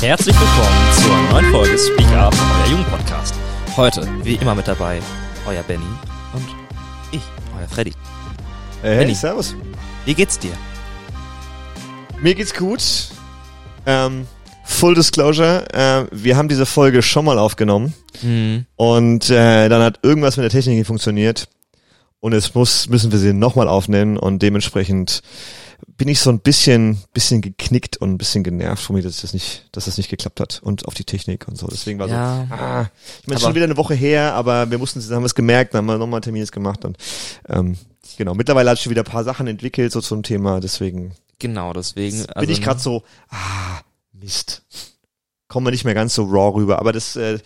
Herzlich willkommen zur neuen Folge Speak Up, euer Jugendpodcast. Heute, wie immer mit dabei, euer Benny und ich, euer Freddy. Hey, Benni. servus. Wie geht's dir? Mir geht's gut. Ähm, Full Disclosure, äh, wir haben diese Folge schon mal aufgenommen Hm. und äh, dann hat irgendwas mit der Technik nicht funktioniert und jetzt muss, müssen wir sie nochmal aufnehmen und dementsprechend bin ich so ein bisschen, bisschen geknickt und ein bisschen genervt von mir, dass das nicht, dass das nicht geklappt hat und auf die Technik und so. Deswegen war Ja. so, ah, ich meine, schon wieder eine Woche her, aber wir mussten, haben es gemerkt, dann haben wir nochmal einen Termin jetzt gemacht und ähm, genau, mittlerweile hat schon wieder ein paar Sachen entwickelt so zum Thema, deswegen Genau, deswegen. bin also, ich gerade so, ah, Mist. Kommen wir nicht mehr ganz so raw rüber, aber das äh,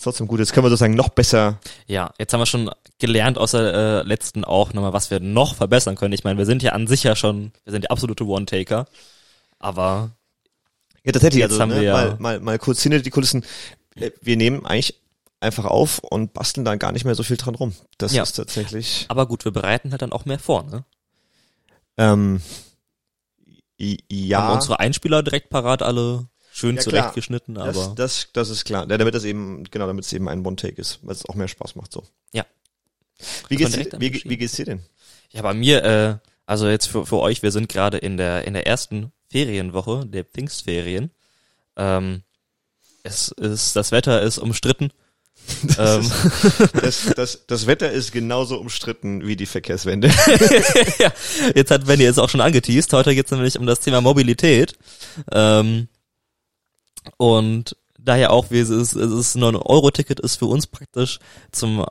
ist trotzdem gut. Jetzt können wir sozusagen noch besser. Ja, jetzt haben wir schon gelernt aus der äh, letzten auch nochmal, was wir noch verbessern können. Ich meine, wir sind ja an sich ja schon, wir sind ja absolute One-Taker. Aber Ja, tatsächlich, Jetzt also, haben ne, wir ja- mal, mal, mal kurz hinter die Kulissen. Äh, Wir nehmen eigentlich einfach auf und basteln da gar nicht mehr so viel dran rum. Das Ja. ist tatsächlich. aber gut, wir bereiten halt dann auch mehr vor, ne? Ähm, ja, Haben unsere Einspieler direkt parat alle schön Ja, zurechtgeschnitten, aber das, das, das ist klar. Ja, damit das eben, genau, damit es eben ein One-Take ist, weil es auch mehr Spaß macht so. Ja. Wie geht's, dir- wie, wie geht's dir denn? Ja, bei mir, äh, also jetzt für, für euch, wir sind gerade in der in der ersten Ferienwoche, der Pfingstferien. Ähm, es ist, das Wetter ist umstritten. ähm, Das, das, das Wetter ist genauso umstritten wie die Verkehrswende. ja, jetzt hat Benny es auch schon angeteased. Heute geht es nämlich um das Thema Mobilität. Ähm, und daher auch, wie es ist, es ist nur ein Euro-Ticket ist für uns praktisch zum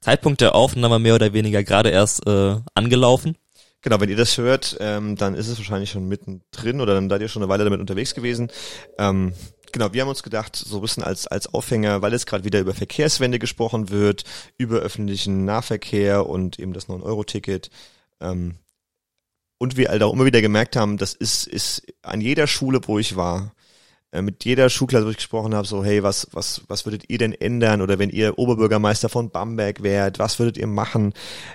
Zeitpunkt der Aufnahme mehr oder weniger gerade erst äh, angelaufen. Genau, wenn ihr das hört, ähm, dann ist es wahrscheinlich schon mittendrin oder dann seid ihr schon eine Weile damit unterwegs gewesen. Ähm, genau, wir haben uns gedacht, so ein bisschen als, als Aufhänger, weil jetzt gerade wieder über Verkehrswende gesprochen wird, über öffentlichen Nahverkehr und eben das 9-Euro-Ticket. Ähm, und wir halt auch immer wieder gemerkt haben, das ist, ist an jeder Schule, wo ich war, mit jeder Schulklasse, wo ich gesprochen habe, so, hey, was, was, was würdet ihr denn ändern? Oder wenn ihr Oberbürgermeister von Bamberg wärt, was würdet ihr machen?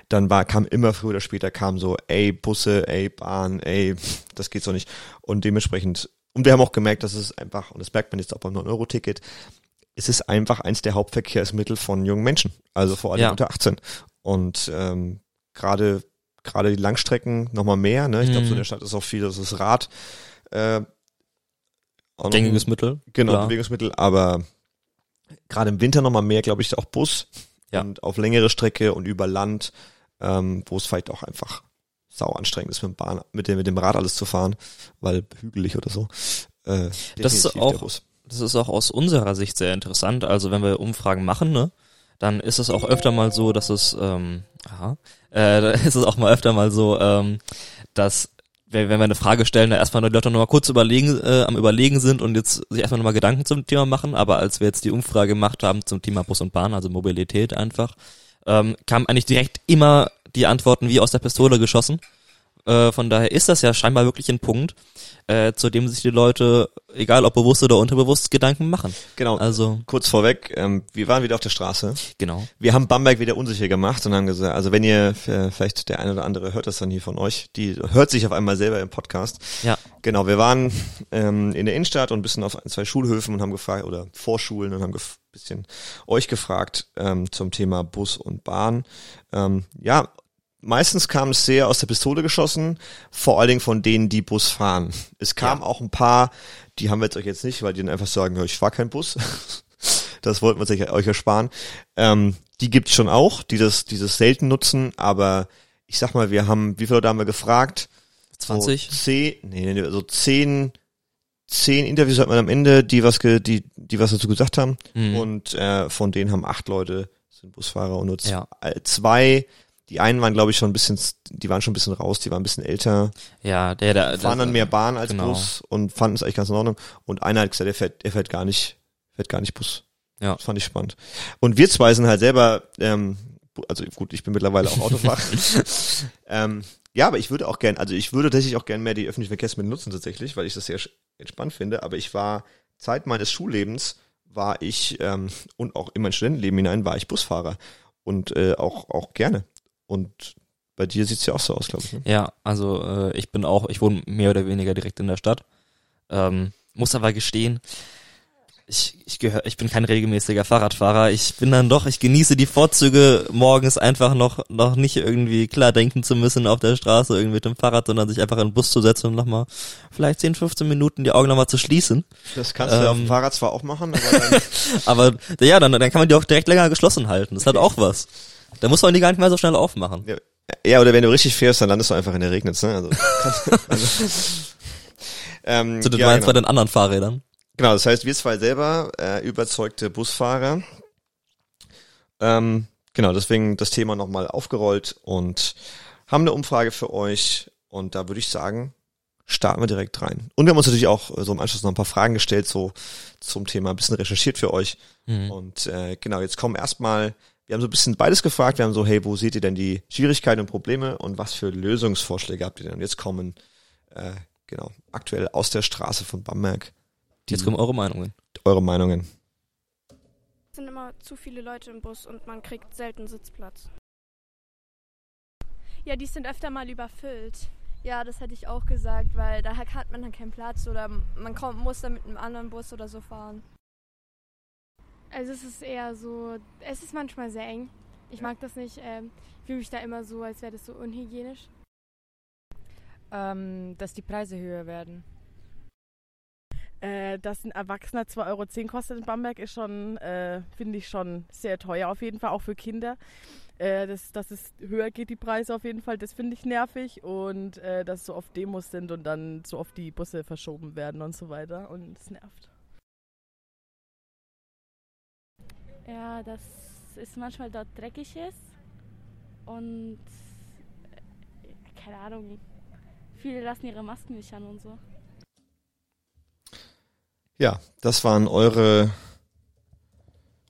Dann war, kam immer früher oder später kam so, ey, Busse, ey, Bahn, ey, das geht so nicht. Und dementsprechend, und wir haben auch gemerkt, dass es einfach, und das merkt man jetzt auch beim 9-Euro-Ticket, es ist einfach eins der Hauptverkehrsmittel von jungen Menschen, also vor allem Ja. unter 18. Und ähm, gerade gerade die Langstrecken nochmal mehr, ne? Ich glaube, so in Mhm. der Stadt ist auch viel, das ist Rad. Äh, auch Gängiges ein- Mittel. Genau, klar. Bewegungsmittel, aber gerade im Winter nochmal mehr, glaube ich, auch Bus Ja. und auf längere Strecke und über Land, ähm, wo es vielleicht auch einfach sau anstrengend ist, mit dem Bahn, mit dem, mit dem Rad alles zu fahren, weil hügelig oder so. Äh, Das ist auch-. Das ist auch aus unserer Sicht sehr interessant. Also wenn wir Umfragen machen, ne, dann ist es auch öfter mal so, dass es, ähm, aha, äh, ist es auch mal öfter mal so, ähm, dass wenn wir eine Frage stellen, da erstmal die Leute noch mal kurz überlegen, äh, am überlegen sind und jetzt sich erstmal nochmal Gedanken zum Thema machen. Aber als wir jetzt die Umfrage gemacht haben zum Thema Bus und Bahn, also Mobilität einfach, ähm, kamen eigentlich direkt immer die Antworten wie aus der Pistole geschossen. Äh, von daher ist das ja scheinbar wirklich ein Punkt, äh, zu dem sich die Leute, egal ob bewusst oder unterbewusst, Gedanken machen. Genau. Also, Kurz vorweg, ähm, wir waren wieder auf der Straße. genau. Wir haben Bamberg wieder unsicher gemacht und haben gesagt, also wenn ihr, äh, vielleicht der eine oder andere hört das dann hier von euch, die hört sich auf einmal selber im Podcast. Ja. Genau, wir waren ähm, in der Innenstadt und ein bisschen auf ein, zwei Schulhöfen und haben gefragt, oder Vorschulen und haben ein bisschen euch gefragt ähm, zum Thema Bus und Bahn. Ähm, ja, meistens kam es sehr aus der Pistole geschossen, vor allen Dingen von denen, die Bus fahren. Es kam Ja. auch ein paar, die haben wir jetzt euch jetzt nicht, weil die dann einfach sagen, ich fahr keinen Bus. Das wollten wir euch ersparen. Ähm, die gibt's schon auch, die das, die das selten nutzen, aber ich sag mal, wir haben, wie viele Leute haben wir gefragt? 20? So zehn, nee, nee, so zehn, zehn Interviews hat man am Ende, die was, ge, die, die was dazu gesagt haben. Mhm. Und äh, von denen haben acht Leute sind Busfahrer und nur Ja. äh, zwei, die einen waren, glaube ich, schon ein bisschen, die waren schon ein bisschen raus, die waren ein bisschen älter, ja, der, der, fahren dann mehr Bahn als genau. Bus und fanden es eigentlich ganz in Ordnung. Und einer hat gesagt, er fährt, er fährt gar nicht, fährt gar nicht Bus. Ja. Das fand ich spannend. Und wir zwei sind halt selber, ähm, also gut, ich bin mittlerweile auch Autofahrer. ähm, ja, aber ich würde auch gern, also ich würde tatsächlich auch gern mehr die öffentlichen Verkehrsmittel nutzen tatsächlich, weil ich das sehr entspannt finde. Aber ich war Zeit meines Schullebens war ich ähm, und auch in mein Studentenleben hinein war ich Busfahrer und äh, auch auch gerne und bei dir sieht's ja auch so aus, glaube ich. Ne? Ja, also äh, ich bin auch, ich wohne mehr oder weniger direkt in der Stadt. Ähm, muss aber gestehen, ich, ich gehöre, ich bin kein regelmäßiger Fahrradfahrer. Ich bin dann doch, ich genieße die Vorzüge, morgens einfach noch, noch nicht irgendwie klar denken zu müssen auf der Straße irgendwie mit dem Fahrrad, sondern sich einfach in den Bus zu setzen und nochmal vielleicht 10, 15 Minuten die Augen nochmal zu schließen. Das kannst du Ähm. auf dem Fahrrad zwar auch machen, aber dann, Aber ja, dann, dann kann man die auch direkt länger geschlossen halten. Das hat auch was. Da muss man die gar nicht mehr so schnell aufmachen. ja, ja, oder wenn du richtig fährst, dann landest du einfach in der Regnitz, ne? Also, also, ähm, Zu den ja, genau. bei den anderen Fahrrädern. Genau, das heißt, wir zwei selber äh, überzeugte Busfahrer. Ähm, genau, deswegen das Thema nochmal aufgerollt und haben eine Umfrage für euch. Und da würde ich sagen, starten wir direkt rein. Und wir haben uns natürlich auch äh, so im Anschluss noch ein paar Fragen gestellt, so zum Thema ein bisschen recherchiert für euch. Mhm. Und äh, genau, jetzt kommen erstmal, wir haben so ein bisschen beides gefragt. Wir haben so, hey, wo seht ihr denn die Schwierigkeiten und Probleme und was für Lösungsvorschläge habt ihr denn? Und jetzt kommen, äh, genau, aktuell aus der Straße von Bamberg Jetzt kommen eure Meinungen. eure Meinungen. Es sind immer zu viele Leute im Bus und man kriegt selten Sitzplatz. Ja, die sind öfter mal überfüllt. Ja, das hätte ich auch gesagt, weil da hat man dann keinen Platz oder man kommt, muss dann mit einem anderen Bus oder so fahren. Also es ist eher so, es ist manchmal sehr eng. Ich mag das nicht. Ähm, ich fühle mich da immer so, als wäre das so unhygienisch. ähm, dass die Preise höher werden. Äh, dass ein Erwachsener 2,10 Euro kostet in Bamberg, ist schon, äh, finde ich schon sehr teuer, auf jeden Fall, auch für Kinder. Äh, das, dass es höher geht, die Preise auf jeden Fall, das finde ich nervig. Und äh, dass so oft Demos sind und dann so oft die Busse verschoben werden und so weiter. Und es nervt. Ja, dass es manchmal dort dreckig ist und äh, keine Ahnung, viele lassen ihre Masken nicht an und so. Ja, das waren eure,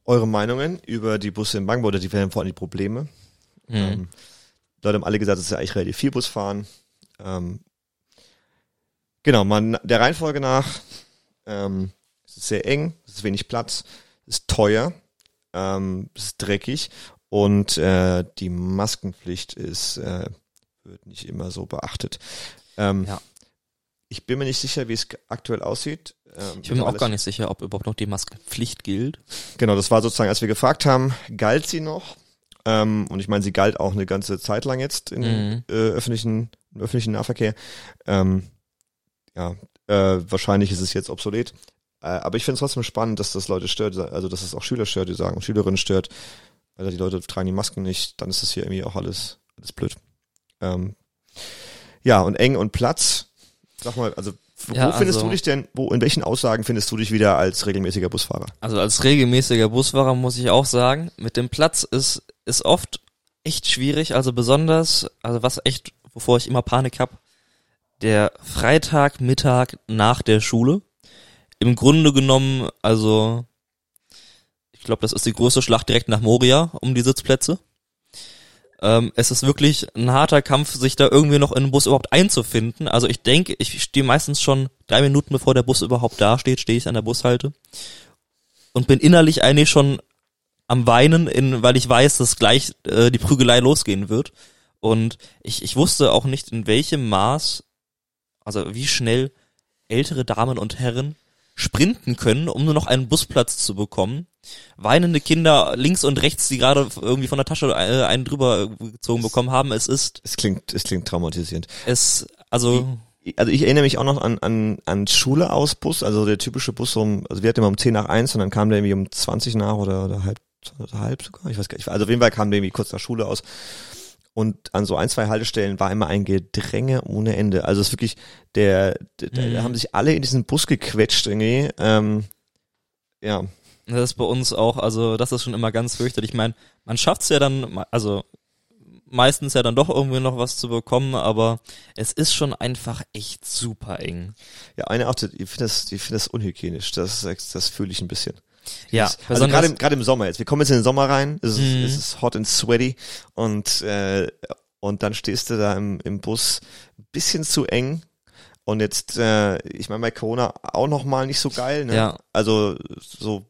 eure Meinungen über die Busse in Bangbo oder die vor allem die Probleme. Mhm. Ähm, Leute haben alle gesagt, es ist ja eigentlich relativ viel Bus fahren. Ähm, genau, man, der Reihenfolge nach, ähm, es ist sehr eng, es ist wenig Platz, es ist teuer, ähm, ist dreckig und äh, die Maskenpflicht ist, äh, wird nicht immer so beachtet. Ähm, Ja. Ich bin mir nicht sicher, wie es aktuell aussieht. Ähm, Ich bin mir auch gar nicht sicher, ob überhaupt noch die Maskenpflicht gilt. Genau, das war sozusagen, als wir gefragt haben, galt sie noch? Ähm, und ich meine, sie galt auch eine ganze Zeit lang jetzt in Mhm. äh, öffentlichen, im öffentlichen Nahverkehr. Ähm, ja, äh, wahrscheinlich ist es jetzt obsolet. Äh, aber ich finde es trotzdem spannend, dass das Leute stört, also dass es auch Schüler stört, die sagen, Schülerinnen stört, weil die Leute tragen die Masken nicht, dann ist das hier irgendwie auch alles, alles blöd. Ähm, ja, und eng und Platz. Sag mal, also wo Ja, findest also- du dich denn, wo, in welchen Aussagen findest du dich wieder als regelmäßiger Busfahrer? Also als regelmäßiger Busfahrer muss ich auch sagen, mit dem Platz ist, ist oft echt schwierig, also besonders, also was echt, wovor ich immer Panik hab, der Freitagmittag nach der Schule. Im Grunde genommen, also ich glaube, das ist die größte Schlacht direkt nach Moria um die Sitzplätze. Ähm, es ist wirklich ein harter Kampf, sich da irgendwie noch in den Bus überhaupt einzufinden. Also ich denke, ich stehe meistens schon drei Minuten bevor der Bus überhaupt da steht, stehe ich an der Bushalte und bin innerlich eigentlich schon am Weinen, in, weil ich weiß, dass gleich äh, die Prügelei losgehen wird. Und ich, ich wusste auch nicht, in welchem Maß, also wie schnell ältere Damen und Herren sprinten können, um nur noch einen Busplatz zu bekommen. Weinende Kinder links und rechts, die gerade irgendwie von der Tasche äh, einen drüber gezogen bekommen haben. Es ist, Es klingt, es klingt traumatisierend. es, also, Also ich erinnere mich auch noch an, an, an Schule aus Bus, also der typische Bus um, also wir hatten immer um 10 nach 1 und dann kam der irgendwie um 20 nach oder, oder halb, oder halb sogar, ich weiß gar nicht. Also auf jeden Fall kam der irgendwie kurz nach Schule aus. Und an so ein, zwei Haltestellen war immer ein Gedränge ohne Ende. Also es ist wirklich, der, der, Mhm. da haben sich alle in diesen Bus gequetscht irgendwie. Ähm, ja, Das ist bei uns auch, also das ist schon immer ganz fürchterlich. Ich meine, man schafft's ja dann, also meistens ja dann doch irgendwie noch was zu bekommen, aber es ist schon einfach echt super eng. ja, eine auch, ich finde das, ich finde das unhygienisch. Das, das fühle ich ein bisschen. Ja, also gerade im, gerade im Sommer jetzt. Wir kommen jetzt in den Sommer rein. Es ist, Mhm. es ist hot and sweaty und äh, und dann stehst du da im, im Bus ein bisschen zu eng. Und jetzt, äh, ich meine, bei Corona auch noch mal nicht so geil. Ne? Ja. Also so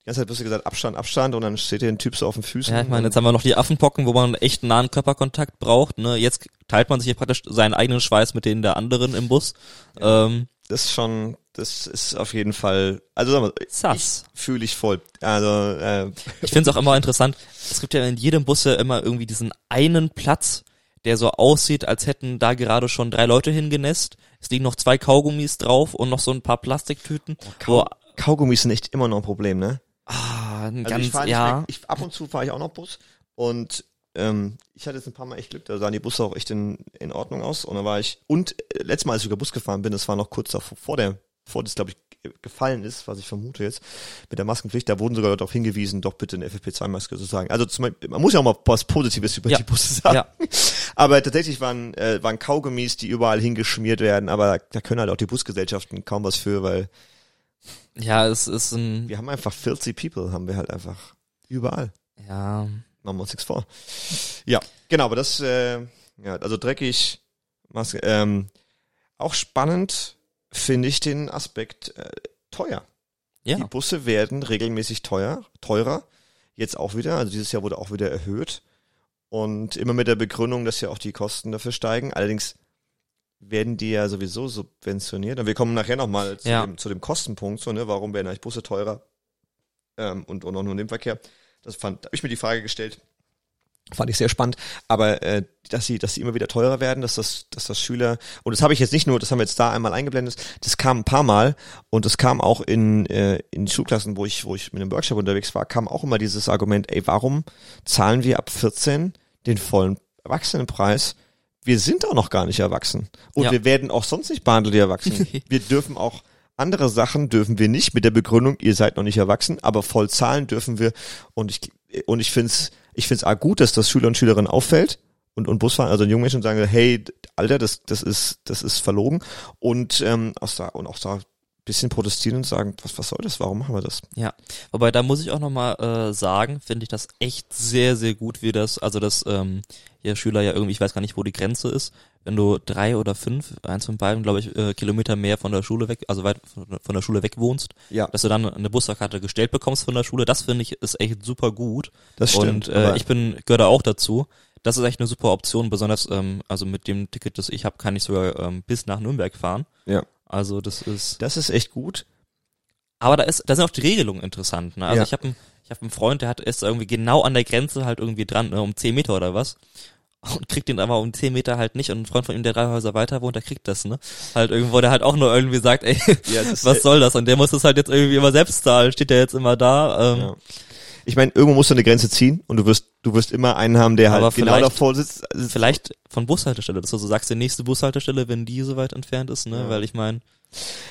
die ganze Zeit wirst du gesagt, Abstand, Abstand und dann steht hier ein Typ so auf den Füßen. Ja, ich meine, jetzt haben wir noch die Affenpocken, wo man echt nahen Körperkontakt braucht. Ne? Jetzt teilt man sich hier praktisch seinen eigenen Schweiß mit denen der anderen im Bus. Ähm, das ist schon, das ist auf jeden Fall, also sag mal, Sass. fühle ich voll. Also, äh, Ich finde es auch immer interessant. Es gibt ja in jedem Bus ja immer irgendwie diesen einen Platz, der so aussieht, als hätten da gerade schon drei Leute hingenässt. Es liegen noch zwei Kaugummis drauf und noch so ein paar Plastiktüten. wo, Kaugummis sind echt immer noch ein Problem, ne? ah, ein Also ganz, ich ja. mehr, ich, ab und zu fahre ich auch noch Bus und ähm, ich hatte jetzt ein paar Mal echt Glück, da sahen die Busse auch echt in, in Ordnung aus und da war ich und äh, letztes Mal, als ich über Bus gefahren bin, das war noch kurz davor, vor der, vor das glaube ich gefallen ist, was ich vermute jetzt, mit der Maskenpflicht, da wurden sogar darauf hingewiesen, doch bitte eine FFP2-Maske zu sagen. Also zum, Beispiel- man muss ja auch mal was Positives über Ja. die Busse sagen. Ja. Aber tatsächlich waren, äh, waren Kaugummis, die überall hingeschmiert werden, aber da können halt auch die Busgesellschaften kaum was für, weil Ja, es ist ein, wir haben einfach 40 People, haben wir halt einfach überall. ja, Machen wir uns nichts vor. Ja, genau, aber das, äh, ja, also dreckig, Maske, ähm, auch spannend finde ich den Aspekt äh, teuer. ja. Die Busse werden regelmäßig teuer, teurer. Jetzt auch wieder, also dieses Jahr wurde auch wieder erhöht. Und immer mit der Begründung, dass ja auch die Kosten dafür steigen. Allerdings werden die ja sowieso subventioniert. Und wir kommen nachher nochmal zu, Ja. dem, zu dem Kostenpunkt, so, ne, warum werden eigentlich Busse teurer ähm, und, und auch nur im Verkehr. Das fand, da habe ich mir die Frage gestellt. Fand ich sehr spannend, aber äh, dass sie, dass sie immer wieder teurer werden, dass das, dass das Schüler und das habe ich jetzt nicht nur, das haben wir jetzt da einmal eingeblendet, das kam ein paar Mal und das kam auch in äh, in Schulklassen, wo ich wo ich mit einem Workshop unterwegs war, kam auch immer dieses Argument, ey, warum zahlen wir ab 14 den vollen Erwachsenenpreis? Wir sind auch noch gar nicht erwachsen und Ja. wir werden auch sonst nicht behandelt wie Erwachsene. wir dürfen auch andere Sachen dürfen wir nicht mit der Begründung, ihr seid noch nicht erwachsen, aber voll zahlen dürfen wir. Und ich und ich finde es ich find's auch gut, dass das Schüler und Schülerinnen auffällt und und Busfahren, also junge Menschen sagen, hey, Alter, das das ist das ist verlogen. Und ähm, auch da und auch da bisschen protestieren und sagen, was was soll das? Warum machen wir das? Ja, wobei da muss ich auch nochmal äh, sagen, finde ich das echt sehr, sehr gut, wie das, also dass ähm, hier Schüler ja irgendwie, ich weiß gar nicht, wo die Grenze ist, wenn du drei oder fünf, eins von beiden, glaube ich, äh, Kilometer mehr von der Schule weg, also weit von, der Schule weg wohnst, Ja, dass du dann eine Busfahrkarte gestellt bekommst von der Schule, das finde ich ist echt super gut. das stimmt. Und äh, ich bin, gehöre da auch dazu. Das ist echt eine super Option, besonders, ähm, also mit dem Ticket, das ich habe, kann ich sogar ähm, bis nach Nürnberg fahren. Ja. Also das ist. das ist echt gut. Aber da ist, da sind auch die Regelungen interessant. Ne? Also Ja. ich habe einen, ich habe einen Freund, der hat ist irgendwie genau an der Grenze halt irgendwie dran, ne, um 10 Meter oder was. Und kriegt den aber um 10 Meter halt nicht. Und ein Freund von ihm, der drei Häuser weiter wohnt, der kriegt das, ne? Halt irgendwo, der halt auch nur irgendwie sagt, ey, Ja, was soll das? Und der muss das halt jetzt irgendwie immer selbst zahlen, steht ja jetzt immer da. Ähm, Ja. Ich meine, irgendwo musst du eine Grenze ziehen und du wirst, du wirst immer einen haben, der halt genau davor sitzt. Also Vielleicht von Bushaltestelle, dass du so sagst, die nächste Bushaltestelle, wenn die so weit entfernt ist, ne? Ja. Weil ich meine,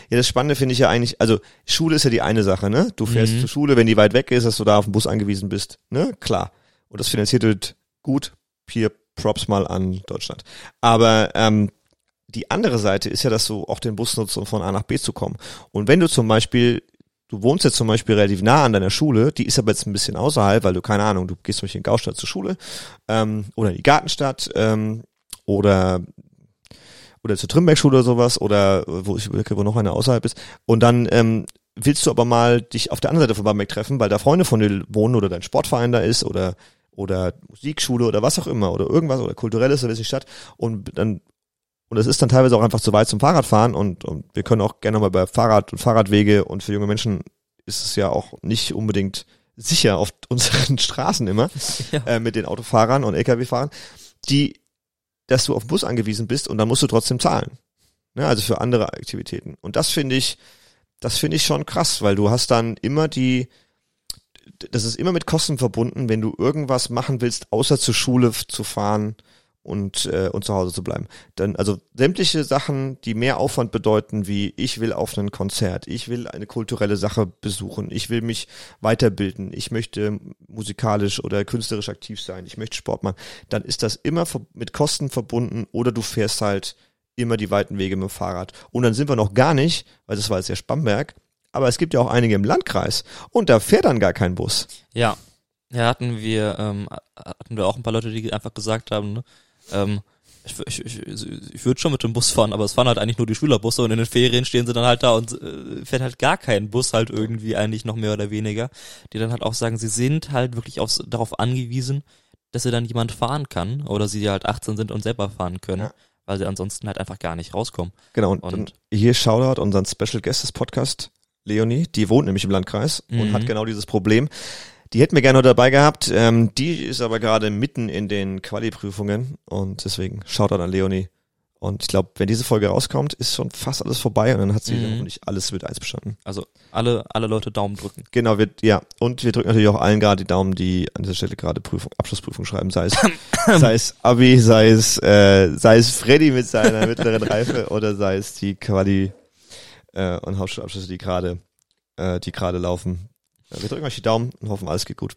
Ja, das Spannende finde ich ja eigentlich, also Schule ist ja die eine Sache, ne? Du fährst Mhm. zur Schule, wenn die weit weg ist, dass du da auf den Bus angewiesen bist, ne? Klar. Und das finanziert wird gut. Hier Props mal an Deutschland. Aber ähm, die andere Seite ist ja, dass du auch den Bus nutzt, um von A nach B zu kommen. Und wenn du zum Beispiel, du wohnst jetzt zum Beispiel relativ nah an deiner Schule, die ist aber jetzt ein bisschen außerhalb, weil du, keine Ahnung, du gehst zum Beispiel in Gaustadt zur Schule ähm, oder in die Gartenstadt ähm, oder oder zur Trimbergschule oder sowas oder wo ich wo noch eine außerhalb ist. Und dann ähm, willst du aber mal dich auf der anderen Seite von Bamberg treffen, weil da Freunde von dir wohnen oder dein Sportverein da ist oder oder Musikschule oder was auch immer oder irgendwas oder kulturelles oder die Stadt und dann und es ist dann teilweise auch einfach zu weit zum Fahrradfahren und, und wir können auch gerne mal bei Fahrrad und Fahrradwege und für junge Menschen ist es ja auch nicht unbedingt sicher auf unseren Straßen immer Ja. äh, mit den Autofahrern und Lkw-Fahrern, die, dass du auf den Bus angewiesen bist und dann musst du trotzdem zahlen. Ne, also für andere Aktivitäten. Und das finde ich, das finde ich schon krass, weil du hast dann immer die, das ist immer mit Kosten verbunden, wenn du irgendwas machen willst, außer zur Schule zu fahren und, äh, und zu Hause zu bleiben. Dann, also sämtliche Sachen, die mehr Aufwand bedeuten, wie ich will auf ein Konzert, ich will eine kulturelle Sache besuchen, ich will mich weiterbilden, ich möchte musikalisch oder künstlerisch aktiv sein, ich möchte Sport machen, dann ist das immer mit Kosten verbunden oder du fährst halt immer die weiten Wege mit dem Fahrrad. Und dann sind wir noch gar nicht, weil das war jetzt ja Spamberg, aber es gibt ja auch einige im Landkreis und da fährt dann gar kein Bus. Ja. Ja, hatten wir, ähm, hatten wir auch ein paar Leute, die einfach gesagt haben, ne? Ähm, Ich, ich, ich, ich würde schon mit dem Bus fahren, aber es fahren halt eigentlich nur die Schülerbusse und in den Ferien stehen sie dann halt da und äh, fährt halt gar kein Bus halt irgendwie eigentlich noch mehr oder weniger, die dann halt auch sagen, sie sind halt wirklich aufs, darauf angewiesen, dass sie dann jemand fahren kann oder sie halt 18 sind und selber fahren können, Ja. weil sie ansonsten halt einfach gar nicht rauskommen. Genau, und, Und- hier Shoutout unseren Special Guest des Podcast, Leonie, die wohnt nämlich im Landkreis und Mhm. hat genau dieses Problem. Die hätten wir gerne noch dabei gehabt, ähm, die ist aber gerade mitten in den Quali-Prüfungen und deswegen Shoutout an Leonie. Und ich glaube, wenn diese Folge rauskommt, ist schon fast alles vorbei und dann hat sie Mhm. hoffentlich alles mit eins bestanden. Also alle, alle Leute Daumen drücken. Genau, wir, ja. Und wir drücken natürlich auch allen gerade die Daumen, die an dieser Stelle gerade Prüfung, Abschlussprüfung schreiben, sei es, sei es Abi, sei es, äh, sei es Freddy mit seiner mittleren Reife oder sei es die Quali äh, und Hauptschulabschlüsse, die gerade, äh, die gerade laufen. Äh, wir drücken euch die Daumen und hoffen, alles geht gut.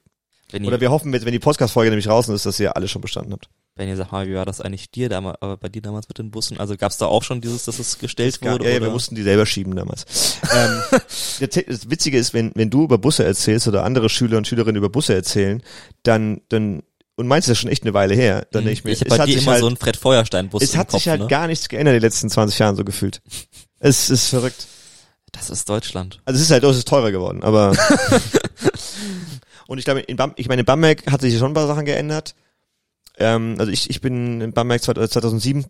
Wenn ihr, Oder wir hoffen, wenn die Podcast-Folge nämlich draußen ist, dass ihr alle schon bestanden habt. wenn ihr sagt mal, wie war das eigentlich dir damals, aber bei dir damals mit den Bussen? Also gab es da auch schon dieses, dass es gestellt Ja, wurde? ja, oder? wir mussten die selber schieben damals. ähm, das Witzige ist, wenn, wenn du über Busse erzählst oder andere Schüler und Schülerinnen über Busse erzählen, dann, dann, und meinst das ist schon echt eine Weile her, dann Mhm. denke ich mir, ich es hat dir sich immer halt, so einen Fred Feuerstein-Bus es im hat Kopf, sich halt ne? gar nichts geändert in den letzten 20 Jahren so gefühlt. Es ist verrückt. Das ist Deutschland. Also es ist halt, oh, es ist teurer geworden, aber und ich glaube, in Bam, ich meine, in Bamberg hat sich schon ein paar Sachen geändert. Ähm, also ich, ich bin in Bamberg 2007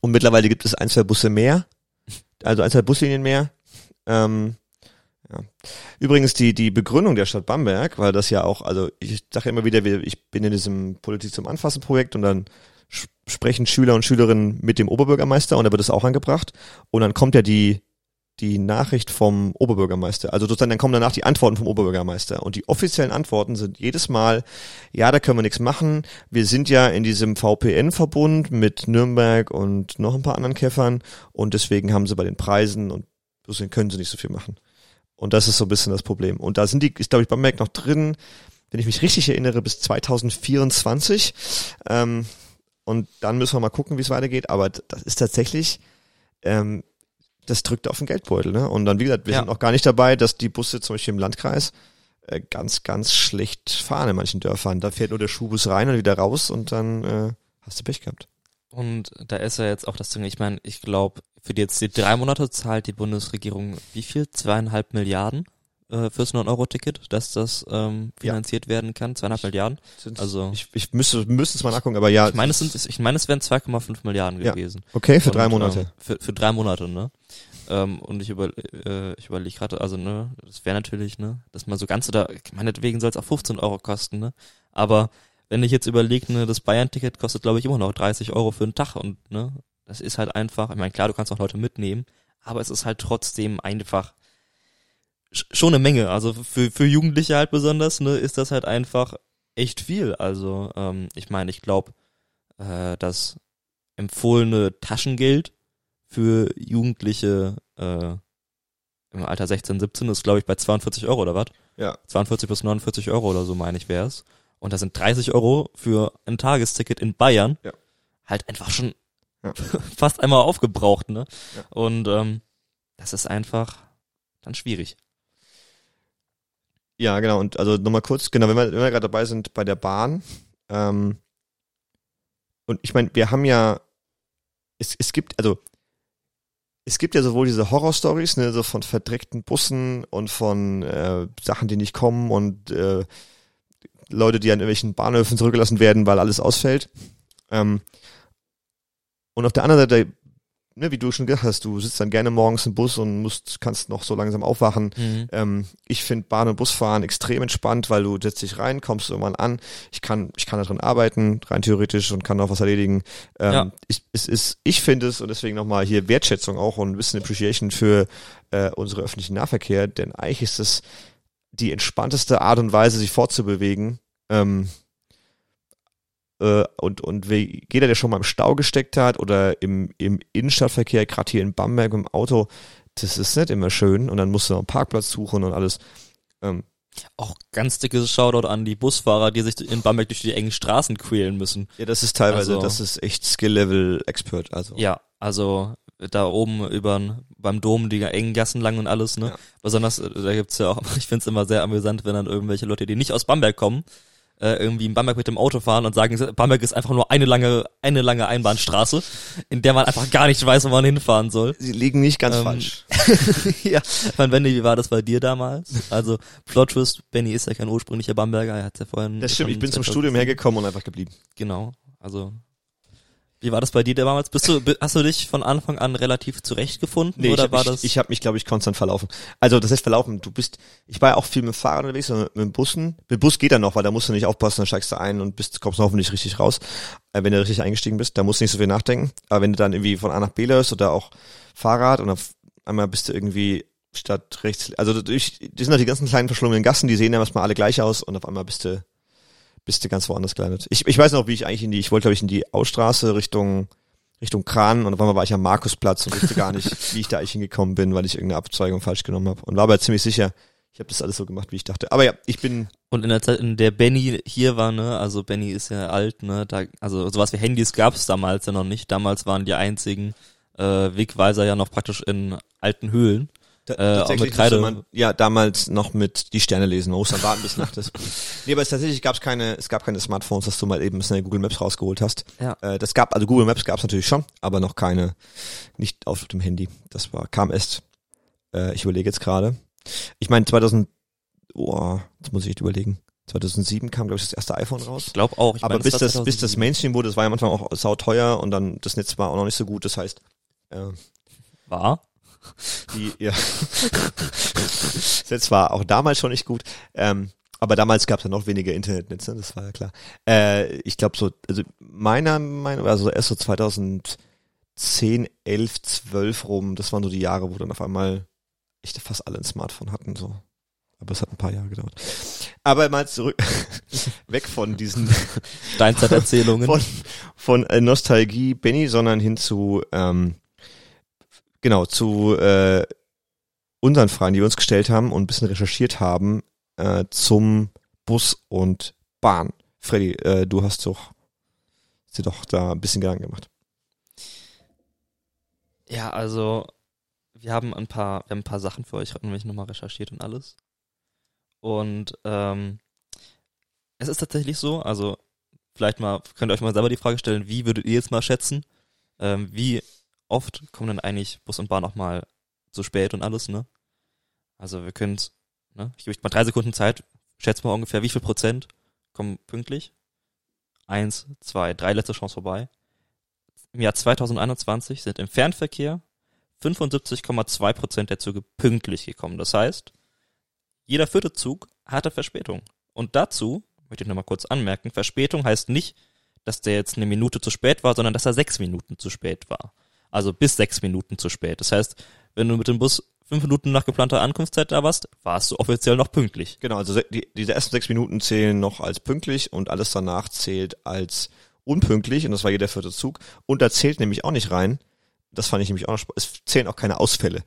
und mittlerweile gibt es ein, zwei Busse mehr, also ein, zwei Buslinien mehr. Ähm, ja. Übrigens die, die Begründung der Stadt Bamberg, weil das ja auch, also ich sage immer wieder, ich bin in diesem Politik zum Anfassen Projekt und dann sprechen Schüler und Schülerinnen mit dem Oberbürgermeister und da wird es auch angebracht und dann kommt ja die die Nachricht vom Oberbürgermeister. Also sozusagen dann kommen danach die Antworten vom Oberbürgermeister. Und die offiziellen Antworten sind jedes Mal, ja, da können wir nichts machen. Wir sind ja in diesem VPN-Verbund mit Nürnberg und noch ein paar anderen Käffern und deswegen haben sie bei den Preisen und deswegen können sie nicht so viel machen. Und das ist so ein bisschen das Problem. Und da sind die, ist glaube ich Bamberg noch drin, wenn ich mich richtig erinnere, bis 2024. Ähm, und dann müssen wir mal gucken, wie es weitergeht. Aber das ist tatsächlich, ähm, das drückt auf den Geldbeutel. Ne? Und dann, wie gesagt, wir Ja. sind noch gar nicht dabei, dass die Busse zum Beispiel im Landkreis äh, ganz, ganz schlecht fahren in manchen Dörfern. Da fährt nur der Schulbus rein und wieder raus und dann äh, hast du Pech gehabt. Und da ist ja jetzt auch das Ding, ich meine, ich glaube, für die jetzt die drei Monate zahlt die Bundesregierung wie viel? Zweieinhalb Milliarden äh, fürs 9-Euro-Ticket, dass das ähm, Ja. finanziert werden kann? Zweieinhalb Milliarden? Sind's- Also- ich, ich müsste, müsste es mal nachgucken, aber ja, Ich meine, es sind, ich meine, es wären 2,5 Milliarden Ja. gewesen. okay, für Und, drei Monate. Ähm, für, für drei Monate, ne? Ähm, und ich, über, äh, ich überlege gerade, also, ne, das wäre natürlich, ne, dass man so ganz oder, meinetwegen soll es auch 15 Euro kosten, ne? Aber wenn ich jetzt überlege, ne, das Bayern-Ticket kostet, glaube ich, immer noch 30 Euro für einen Tag und, ne, das ist halt einfach, ich meine, klar, du kannst auch Leute mitnehmen, aber es ist halt trotzdem einfach sch- schon eine Menge. Also für, für Jugendliche halt besonders, ne, ist das halt einfach echt viel. Also, ähm, ich meine, ich glaube, äh, das empfohlene Taschengeld für Jugendliche äh, im Alter 16, 17 ist, glaube ich, bei 42 Euro oder was? Ja. 42 bis 49 Euro oder so, meine ich, wär's. Und da sind 30 Euro für ein Tagesticket in Bayern Ja. halt einfach schon Ja. fast einmal aufgebraucht, ne? Ja. Und ähm, das ist einfach dann schwierig. Ja, genau. Und also nochmal kurz, genau, wenn wir, wenn wir gerade dabei sind bei der Bahn, ähm, und ich meine, wir haben ja, es, es gibt, also es gibt ja sowohl diese Horror-Stories, ne, so von verdreckten Bussen und von äh, Sachen, die nicht kommen und äh, Leute, die an irgendwelchen Bahnhöfen zurückgelassen werden, weil alles ausfällt. Ähm, und auf der anderen Seite, ne, wie du schon gesagt hast, du sitzt dann gerne morgens im Bus und musst, kannst noch so langsam aufwachen. Ähm, ich finde Bahn- und Busfahren extrem entspannt, weil du setzt dich rein, kommst irgendwann an. Ich kann, ich kann da drin arbeiten, rein theoretisch und kann noch was erledigen. Ähm, Ja. ich, es ist, ich finde es und deswegen nochmal hier Wertschätzung auch und ein bisschen Appreciation für äh, unsere öffentlichen Nahverkehr, denn eigentlich ist es die entspannteste Art und Weise, sich fortzubewegen. Ähm, äh, und, und wie, jeder, der schon mal im Stau gesteckt hat oder im, im Innenstadtverkehr, gerade hier in Bamberg im Auto, das ist nicht immer schön und dann musst du noch einen Parkplatz suchen und alles. Ähm, Auch ganz dickes Shoutout an die Busfahrer, die sich in Bamberg durch die engen Straßen quälen müssen. ja, das ist teilweise, Also- das ist echt Skill-Level-Expert. Also. Ja, also da oben über beim Dom die engen Gassen lang und alles, ne? Ja. Besonders, äh, da gibt's ja auch, ich find's immer sehr amüsant, wenn dann irgendwelche Leute, die nicht aus Bamberg kommen, äh, irgendwie in Bamberg mit dem Auto fahren und sagen, Bamberg ist einfach nur eine lange, eine lange Einbahnstraße, in der man einfach gar nicht weiß, wo man hinfahren soll. Sie liegen nicht ganz Ähm, falsch. ja, mein Benny, wie war das bei dir damals? Also, Plot Twist, Benny ist ja kein ursprünglicher Bamberger, er hat ja vorhin... Das stimmt, ich bin zum 2007 Studium hergekommen und einfach geblieben. Genau, also... Wie war das bei dir damals? Bist du, hast du dich von Anfang an relativ zurechtgefunden Nee, oder ich war das? ich habe mich, glaube ich, konstant verlaufen. Also das heißt verlaufen. Du bist, ich war ja auch viel mit dem Fahrrad unterwegs, sondern mit Bussen. Mit dem Bus geht dann noch, weil da musst du nicht aufpassen, dann steigst du ein und bist, kommst hoffentlich richtig raus, äh, wenn du richtig eingestiegen bist. Da musst du nicht so viel nachdenken. Aber wenn du dann irgendwie von A nach B läufst oder auch Fahrrad und auf einmal bist du irgendwie statt rechts, also durch, die sind halt die ganzen kleinen verschlungenen Gassen, die sehen ja erstmal alle gleich aus und auf einmal bist du, bist du ganz woanders gelandet. Ich, ich weiß noch, wie ich eigentlich in die, ich wollte glaube ich in die Ausstraße Richtung Richtung Kran und auf einmal war ich am Markusplatz und wusste gar nicht, wie ich da eigentlich hingekommen bin, weil ich irgendeine Abzweigung falsch genommen habe. Und war aber ziemlich sicher, ich habe das alles so gemacht, wie ich dachte. Aber ja, ich bin, Und in der Zeit, in der Benny hier war, ne, also Benny ist ja alt, ne, da, also sowas wie Handys gab es damals ja noch nicht. Damals waren die einzigen äh, Wegweiser ja noch praktisch in alten Höhlen. Da, Äh, auch mit Kreide. man ja damals noch mit die Sterne lesen, man muss dann warten bis Nacht ist. Nee, aber es tatsächlich gab es keine, es gab keine Smartphones, dass du mal eben schnell Google Maps rausgeholt hast. Ja. Äh, das gab, also Google Maps gab es natürlich schon, aber noch keine, nicht auf dem Handy. Das war, kam erst, äh, ich überlege jetzt gerade. Ich meine 2000, oh, jetzt muss ich echt überlegen. 2007 kam, glaube ich, das erste iPhone raus. Ich glaube auch. Ich aber mein, bis das, bis das 2007. Mainstream wurde, das war ja am Anfang auch sauteuer und dann das Netz war auch noch nicht so gut. Das heißt, äh, war. Die, ja. das war auch damals schon nicht gut. Ähm, aber damals gab es ja noch weniger Internetnetze, das war ja klar. Äh, ich glaube so, also meiner Meinung, also erst so 2010, 11, 12 rum, das waren so die Jahre, wo dann auf einmal echt fast alle ein Smartphone hatten, so. Aber es hat ein paar Jahre gedauert. Aber mal zurück, weg von diesen Steinzeiterzählungen. von, von äh, Nostalgie Benny, sondern hin zu ähm, genau zu äh, unseren Fragen, die wir uns gestellt haben und ein bisschen recherchiert haben äh, zum Bus und Bahn. Freddy, äh, du hast doch dir doch da ein bisschen Gedanken gemacht. Ja, also wir haben ein paar, wir haben ein paar Sachen für euch nämlich nochmal recherchiert und alles. Und ähm, es ist tatsächlich so, also vielleicht mal, könnt ihr euch mal selber die Frage stellen, wie würdet ihr jetzt mal schätzen, ähm, wie oft kommen denn eigentlich Bus und Bahn auch mal zu spät und alles, ne? Also wir können ne, ich gebe euch mal drei Sekunden Zeit, schätzt mal ungefähr, wie viel Prozent kommen pünktlich? Eins, zwei, drei, letzte Chance vorbei. Im Jahr 2021 sind im Fernverkehr 75,2 Prozent der Züge pünktlich gekommen. Das heißt, jeder vierte Zug hatte Verspätung. Und dazu möchte ich nochmal kurz anmerken, Verspätung heißt nicht, dass der jetzt eine Minute zu spät war, sondern dass er sechs Minuten zu spät war. Also bis sechs Minuten zu spät. Das heißt, wenn du mit dem Bus fünf Minuten nach geplanter Ankunftszeit da warst, warst du offiziell noch pünktlich. Genau, also die, diese ersten sechs Minuten zählen noch als pünktlich und alles danach zählt als unpünktlich und das war jeder vierte Zug. Und da zählt nämlich auch nicht rein, das fand ich nämlich auch noch, spa- es zählen auch keine Ausfälle.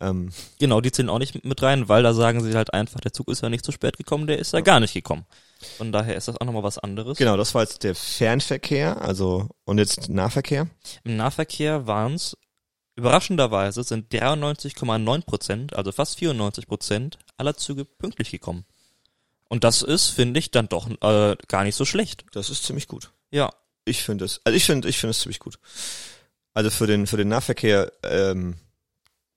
Ähm, Genau, die zählen auch nicht mit rein, weil da sagen sie halt einfach, der Zug ist ja nicht zu spät gekommen, der ist ja gar nicht gekommen. Von daher ist das auch nochmal was anderes. genau, das war jetzt der Fernverkehr, also und jetzt Nahverkehr. Im Nahverkehr waren es überraschenderweise sind 93,9 Prozent, also fast 94 Prozent aller Züge pünktlich gekommen. Und das ist, finde ich, dann doch äh, gar nicht so schlecht. Das ist ziemlich gut. Ja, Ich finde es, also ich finde, ich finde es ziemlich gut. Also für den für den Nahverkehr ähm,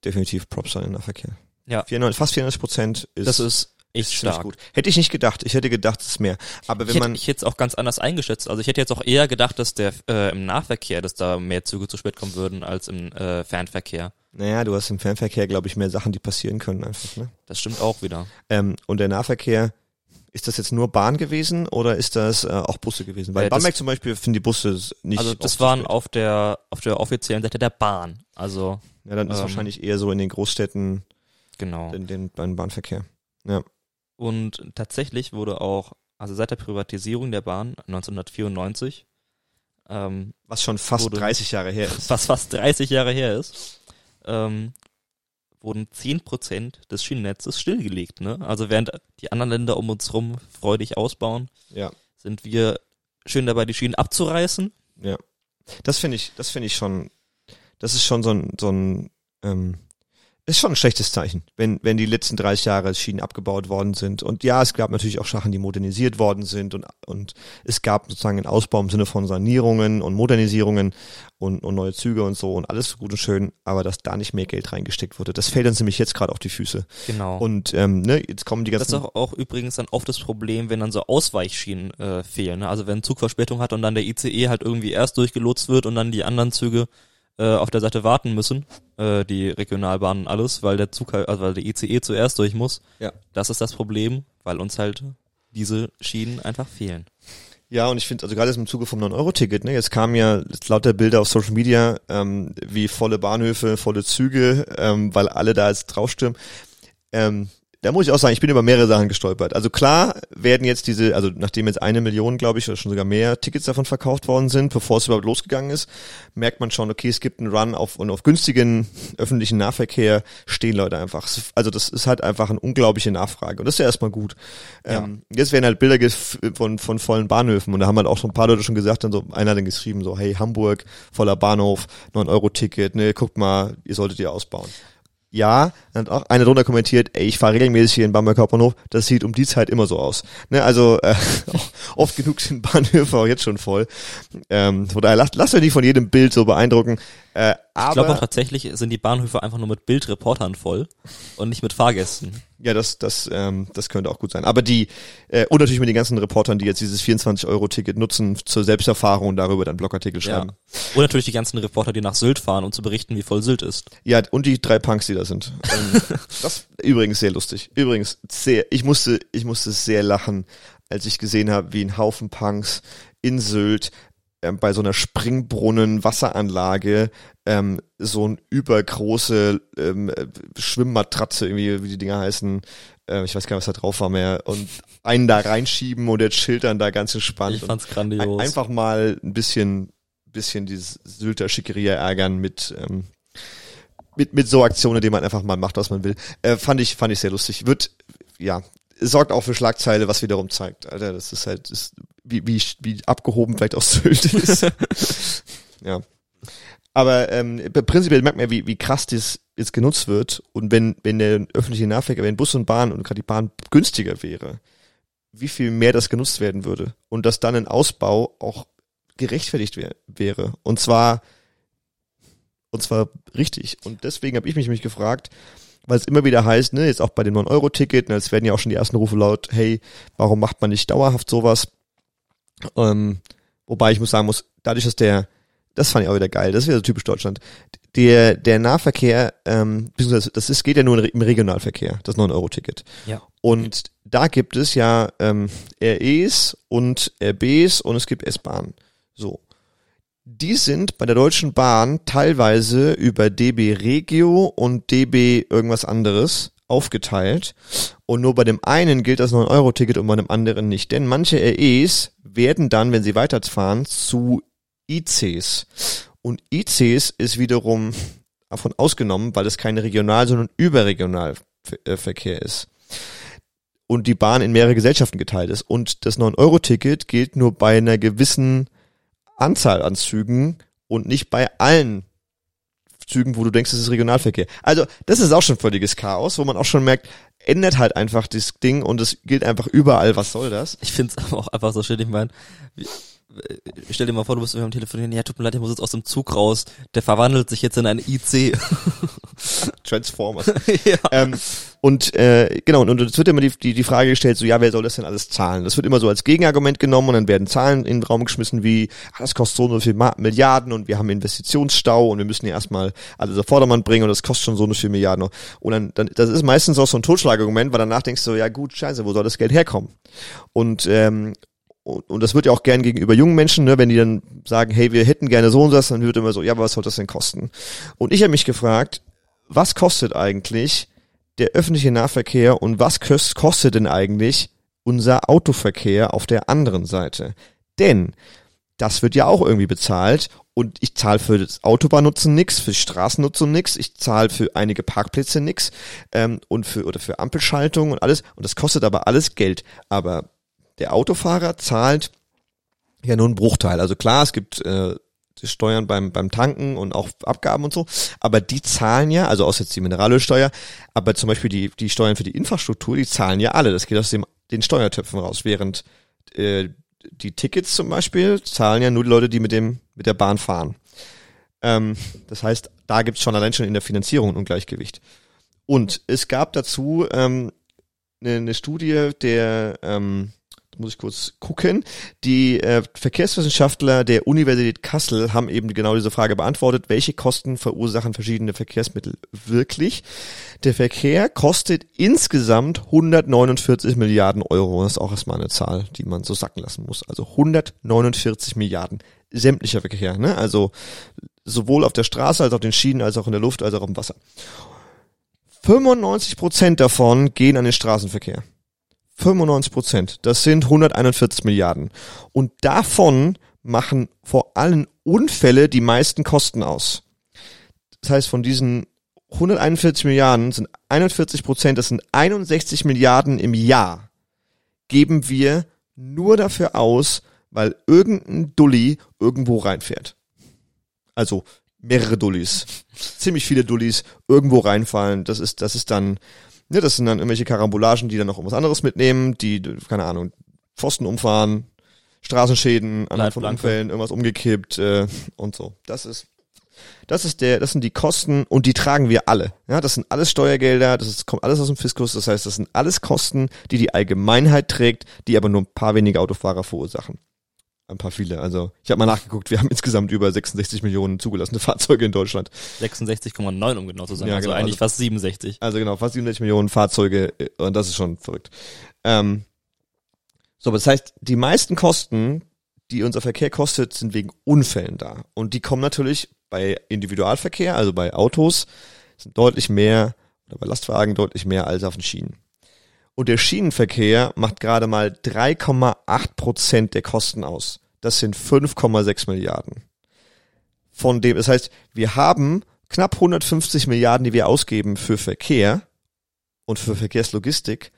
definitiv Props an den Nahverkehr. Ja. 94, fast 94 Prozent ist das ist echt ist stark. gut. Hätte ich nicht gedacht. Ich hätte gedacht, es ist mehr. Aber Ich wenn hätte, man ich hätte es auch ganz anders eingeschätzt. Also ich hätte jetzt auch eher gedacht, dass der äh, im Nahverkehr, dass da mehr Züge zu spät kommen würden als im äh, Fernverkehr. Naja, du hast im Fernverkehr, glaube ich, mehr Sachen, die passieren können einfach. Ne? Das stimmt auch wieder. Ähm, und der Nahverkehr, ist das jetzt nur Bahn gewesen oder ist das äh, auch Busse gewesen? Weil Äh, in Bamberg zum Beispiel finden die Busse nicht. also das waren auf der auf der offiziellen Seite der Bahn. Also Ja, dann ist ähm, wahrscheinlich eher so in den Großstädten genau. den, den, beim Bahnverkehr. Und tatsächlich wurde auch, also seit der Privatisierung der Bahn 1994, ähm, Was schon fast Wurde- 30 Jahre her ist. was fast 30 Jahre her ist, ähm, wurden 10% des Schienennetzes stillgelegt. Ne? Also während die anderen Länder um uns rum freudig ausbauen, Ja. sind wir schön dabei, die Schienen abzureißen. Das finde ich, das finde ich schon, das ist schon so ein, so ein, ähm, ist schon ein schlechtes Zeichen, wenn, wenn die letzten 30 Jahre Schienen abgebaut worden sind. Und ja, es gab natürlich auch Sachen, die modernisiert worden sind und, und es gab sozusagen einen Ausbau im Sinne von Sanierungen und Modernisierungen und, und neue Züge und so und alles gut und schön, aber dass da nicht mehr Geld reingesteckt wurde, das fällt uns nämlich jetzt gerade auf die Füße. Genau. Und ähm, ne, jetzt kommen die ganzen... Das ist auch, auch übrigens dann oft das Problem, wenn dann so Ausweichschienen äh, fehlen. Ne? Also wenn ein Zug Verspätung hat und dann der ICE halt irgendwie erst durchgelotst wird und dann die anderen Züge äh, auf der Seite warten müssen, äh, die Regionalbahnen alles, weil der Zug halt, also weil der ICE zuerst durch muss. Ja. Das ist das Problem, weil uns halt diese Schienen einfach fehlen. Ja, und ich finde, also gerade im Zuge vom 9-Euro-Ticket, ne, jetzt kamen ja lauter Bilder auf Social Media, ähm, wie volle Bahnhöfe, volle Züge, ähm, weil alle da jetzt draufstürmen. Ähm, da muss ich auch sagen, ich bin über mehrere Sachen gestolpert. Also klar werden jetzt diese, also nachdem jetzt eine Million, glaube ich, oder schon sogar mehr Tickets davon verkauft worden sind, bevor es überhaupt losgegangen ist, merkt man schon, okay, es gibt einen Run auf und auf günstigen öffentlichen Nahverkehr stehen Leute einfach. Also das ist halt einfach eine unglaubliche Nachfrage und das ist ja erstmal gut. Ja. Ähm, jetzt werden halt Bilder von, von vollen Bahnhöfen und da haben halt auch schon ein paar Leute schon gesagt, dann so, einer hat dann geschrieben, so, hey, Hamburg, voller Bahnhof, 9-Euro-Ticket, ne, guckt mal, ihr solltet ihr ausbauen ja, dann hat auch einer drunter kommentiert, ey, ich fahre regelmäßig hier in Bamberg Hauptbahnhof, das sieht um die Zeit immer so aus. Ne, also äh, oft genug sind Bahnhöfe auch jetzt schon voll. Ähm, von daher lasst, lasst euch nicht von jedem Bild so beeindrucken. Äh, ich glaube auch tatsächlich sind die Bahnhöfe einfach nur mit Bildreportern voll und nicht mit Fahrgästen. Ja, das, das, ähm, das könnte auch gut sein. Aber die, äh, und natürlich mit den ganzen Reportern, die jetzt dieses 24-Euro-Ticket nutzen zur Selbsterfahrung und darüber dann Blogartikel schreiben. Ja. Und natürlich die ganzen Reporter, die nach Sylt fahren, um zu berichten, wie voll Sylt ist. Ja, und die drei Punks, die da sind. Ähm, das übrigens sehr lustig. Übrigens sehr, ich musste, ich musste sehr lachen, als ich gesehen habe, wie ein Haufen Punks in Sylt ähm, bei so einer Springbrunnen-Wasseranlage ähm, so ein übergroße ähm, Schwimmmatratze, irgendwie, wie die Dinger heißen, äh, ich weiß gar nicht, was da drauf war mehr, und einen da reinschieben und jetzt schildern da ganz entspannt. Ich fand's grandios. Ein, einfach mal ein bisschen, bisschen dieses Sylter Schickeria ärgern mit, ähm, mit, mit so Aktionen, die man einfach mal macht, was man will. Äh, fand ich, fand ich sehr lustig. Wird, ja, sorgt auch für Schlagzeile, was wiederum zeigt. Alter, das ist halt, ist, wie, wie, wie abgehoben vielleicht auch Sylt ist. ja. Aber ähm, prinzipiell merkt man, wie, wie krass das jetzt genutzt wird. Und wenn, wenn der öffentliche Nahverkehr, wenn Bus und Bahn und gerade die Bahn günstiger wäre, wie viel mehr das genutzt werden würde. Und dass dann ein Ausbau auch gerechtfertigt wär, wäre. Und zwar, und zwar richtig. Und deswegen habe ich mich nämlich gefragt, weil es immer wieder heißt, ne, jetzt auch bei dem 9-Euro-Ticket, ne, es werden ja auch schon die ersten Rufe laut, hey, warum macht man nicht dauerhaft sowas? Ähm, wobei ich muss sagen muss, dadurch, dass der das fand ich auch wieder geil. Das ist wieder so typisch Deutschland. Der, der Nahverkehr, ähm, das ist, geht ja nur im Regionalverkehr, das 9-Euro-Ticket. Ja. Und da gibt es ja ähm, REs und RBs und es gibt S-Bahnen. So. Die sind bei der Deutschen Bahn teilweise über DB Regio und DB irgendwas anderes aufgeteilt. Und nur bei dem einen gilt das 9-Euro-Ticket und bei dem anderen nicht. Denn manche REs werden dann, wenn sie weiterfahren, zu ICs. Und ICs ist wiederum davon ausgenommen, weil es kein Regional, sondern Überregionalverkehr ist. Und die Bahn in mehrere Gesellschaften geteilt ist. Und das 9-Euro-Ticket gilt nur bei einer gewissen Anzahl an Zügen und nicht bei allen Zügen, wo du denkst, es ist Regionalverkehr. Also, das ist auch schon völliges Chaos, wo man auch schon merkt, ändert halt einfach das Ding und es gilt einfach überall, was soll das? Ich finde es aber auch einfach so schön, ich meine, stell dir mal vor, du bist mit dem Telefonieren, ja, tut mir leid, ich muss jetzt aus dem Zug raus. Der verwandelt sich jetzt in ein IC. Transformers. ja. Ähm, und äh, genau, und, es wird immer die, die, die Frage gestellt, so ja, wer soll das denn alles zahlen? Das wird immer so als Gegenargument genommen und dann werden Zahlen in den Raum geschmissen wie, ah, das kostet so und so viel Milliarden und wir haben Investitionsstau und wir müssen ja erstmal alles auf Vordermann bringen und das kostet schon so und so viel Milliarden. Und dann, dann das ist meistens auch so ein Totschlagargument, weil danach denkst du, ja gut, scheiße, wo soll das Geld herkommen? Und ähm, und, und das wird ja auch gern gegenüber jungen Menschen, ne, wenn die dann sagen, hey, wir hätten gerne so und das, dann wird immer so, ja, aber was soll das denn kosten? Und ich habe mich gefragt, was kostet eigentlich der öffentliche Nahverkehr und was kostet denn eigentlich unser Autoverkehr auf der anderen Seite? Denn das wird ja auch irgendwie bezahlt und ich zahle für das Autobahnnutzen nix, für Straßennutzung nix, ich zahle für einige Parkplätze nix ähm, und für oder für Ampelschaltung und alles und das kostet aber alles Geld. Aber der Autofahrer zahlt ja nur einen Bruchteil. Also klar, es gibt äh, die Steuern beim, beim Tanken und auch Abgaben und so. Aber die zahlen ja, also außer jetzt die Mineralölsteuer, aber zum Beispiel die, die Steuern für die Infrastruktur, die zahlen ja alle. Das geht aus dem, den Steuertöpfen raus. Während äh, die Tickets zum Beispiel zahlen ja nur die Leute, die mit dem, mit der Bahn fahren. Ähm, das heißt, da gibt's schon allein schon in der Finanzierung ein Ungleichgewicht. Und es gab dazu ähm, eine, eine Studie der ähm, muss ich kurz gucken. Die äh, Verkehrswissenschaftler der Universität Kassel haben eben genau diese Frage beantwortet, welche Kosten verursachen verschiedene Verkehrsmittel wirklich. Der Verkehr kostet insgesamt 149 Milliarden Euro. Das ist auch erstmal eine Zahl, die man so sacken lassen muss. Also 149 Milliarden sämtlicher Verkehr. Ne? Also sowohl auf der Straße als auch auf den Schienen, als auch in der Luft, als auch im Wasser. 95 Prozent davon gehen an den Straßenverkehr. 95 Prozent. Das sind 141 Milliarden. Und davon machen vor allem Unfälle die meisten Kosten aus. Das heißt, von diesen 141 Milliarden sind 41 Prozent, das sind 61 Milliarden im Jahr, geben wir nur dafür aus, weil irgendein Dulli irgendwo reinfährt. Also mehrere Dullis. Ziemlich viele Dullis irgendwo reinfallen. Das ist, das ist dann Ne, das sind dann irgendwelche Karambolagen, die dann noch irgendwas anderes mitnehmen, die, keine Ahnung, Pfosten umfahren, Straßenschäden, anhand von Unfällen, irgendwas umgekippt äh, und so. Das ist das ist der, das sind die Kosten und die tragen wir alle. Ja, das sind alles Steuergelder, das ist, kommt alles aus dem Fiskus. Das heißt, das sind alles Kosten, die die Allgemeinheit trägt, die aber nur ein paar wenige Autofahrer verursachen ein paar viele. Also ich habe mal nachgeguckt, wir haben insgesamt über 66 Millionen zugelassene Fahrzeuge in Deutschland. 66,9 um genau zu sein, Ja, also genau, eigentlich also- fast 67. Also genau, fast 67 Millionen Fahrzeuge äh, und das ist schon verrückt. Ähm, so, aber das heißt, die meisten Kosten, die unser Verkehr kostet, sind wegen Unfällen da. Und die kommen natürlich bei Individualverkehr, also bei Autos, sind deutlich mehr, oder bei Lastwagen deutlich mehr als auf den Schienen. Und der Schienenverkehr macht gerade mal 3,8 Prozent der Kosten aus. Das sind 5,6 Milliarden. Von dem, das heißt, wir haben knapp 150 Milliarden, die wir ausgeben für Verkehr und für Verkehrslogistik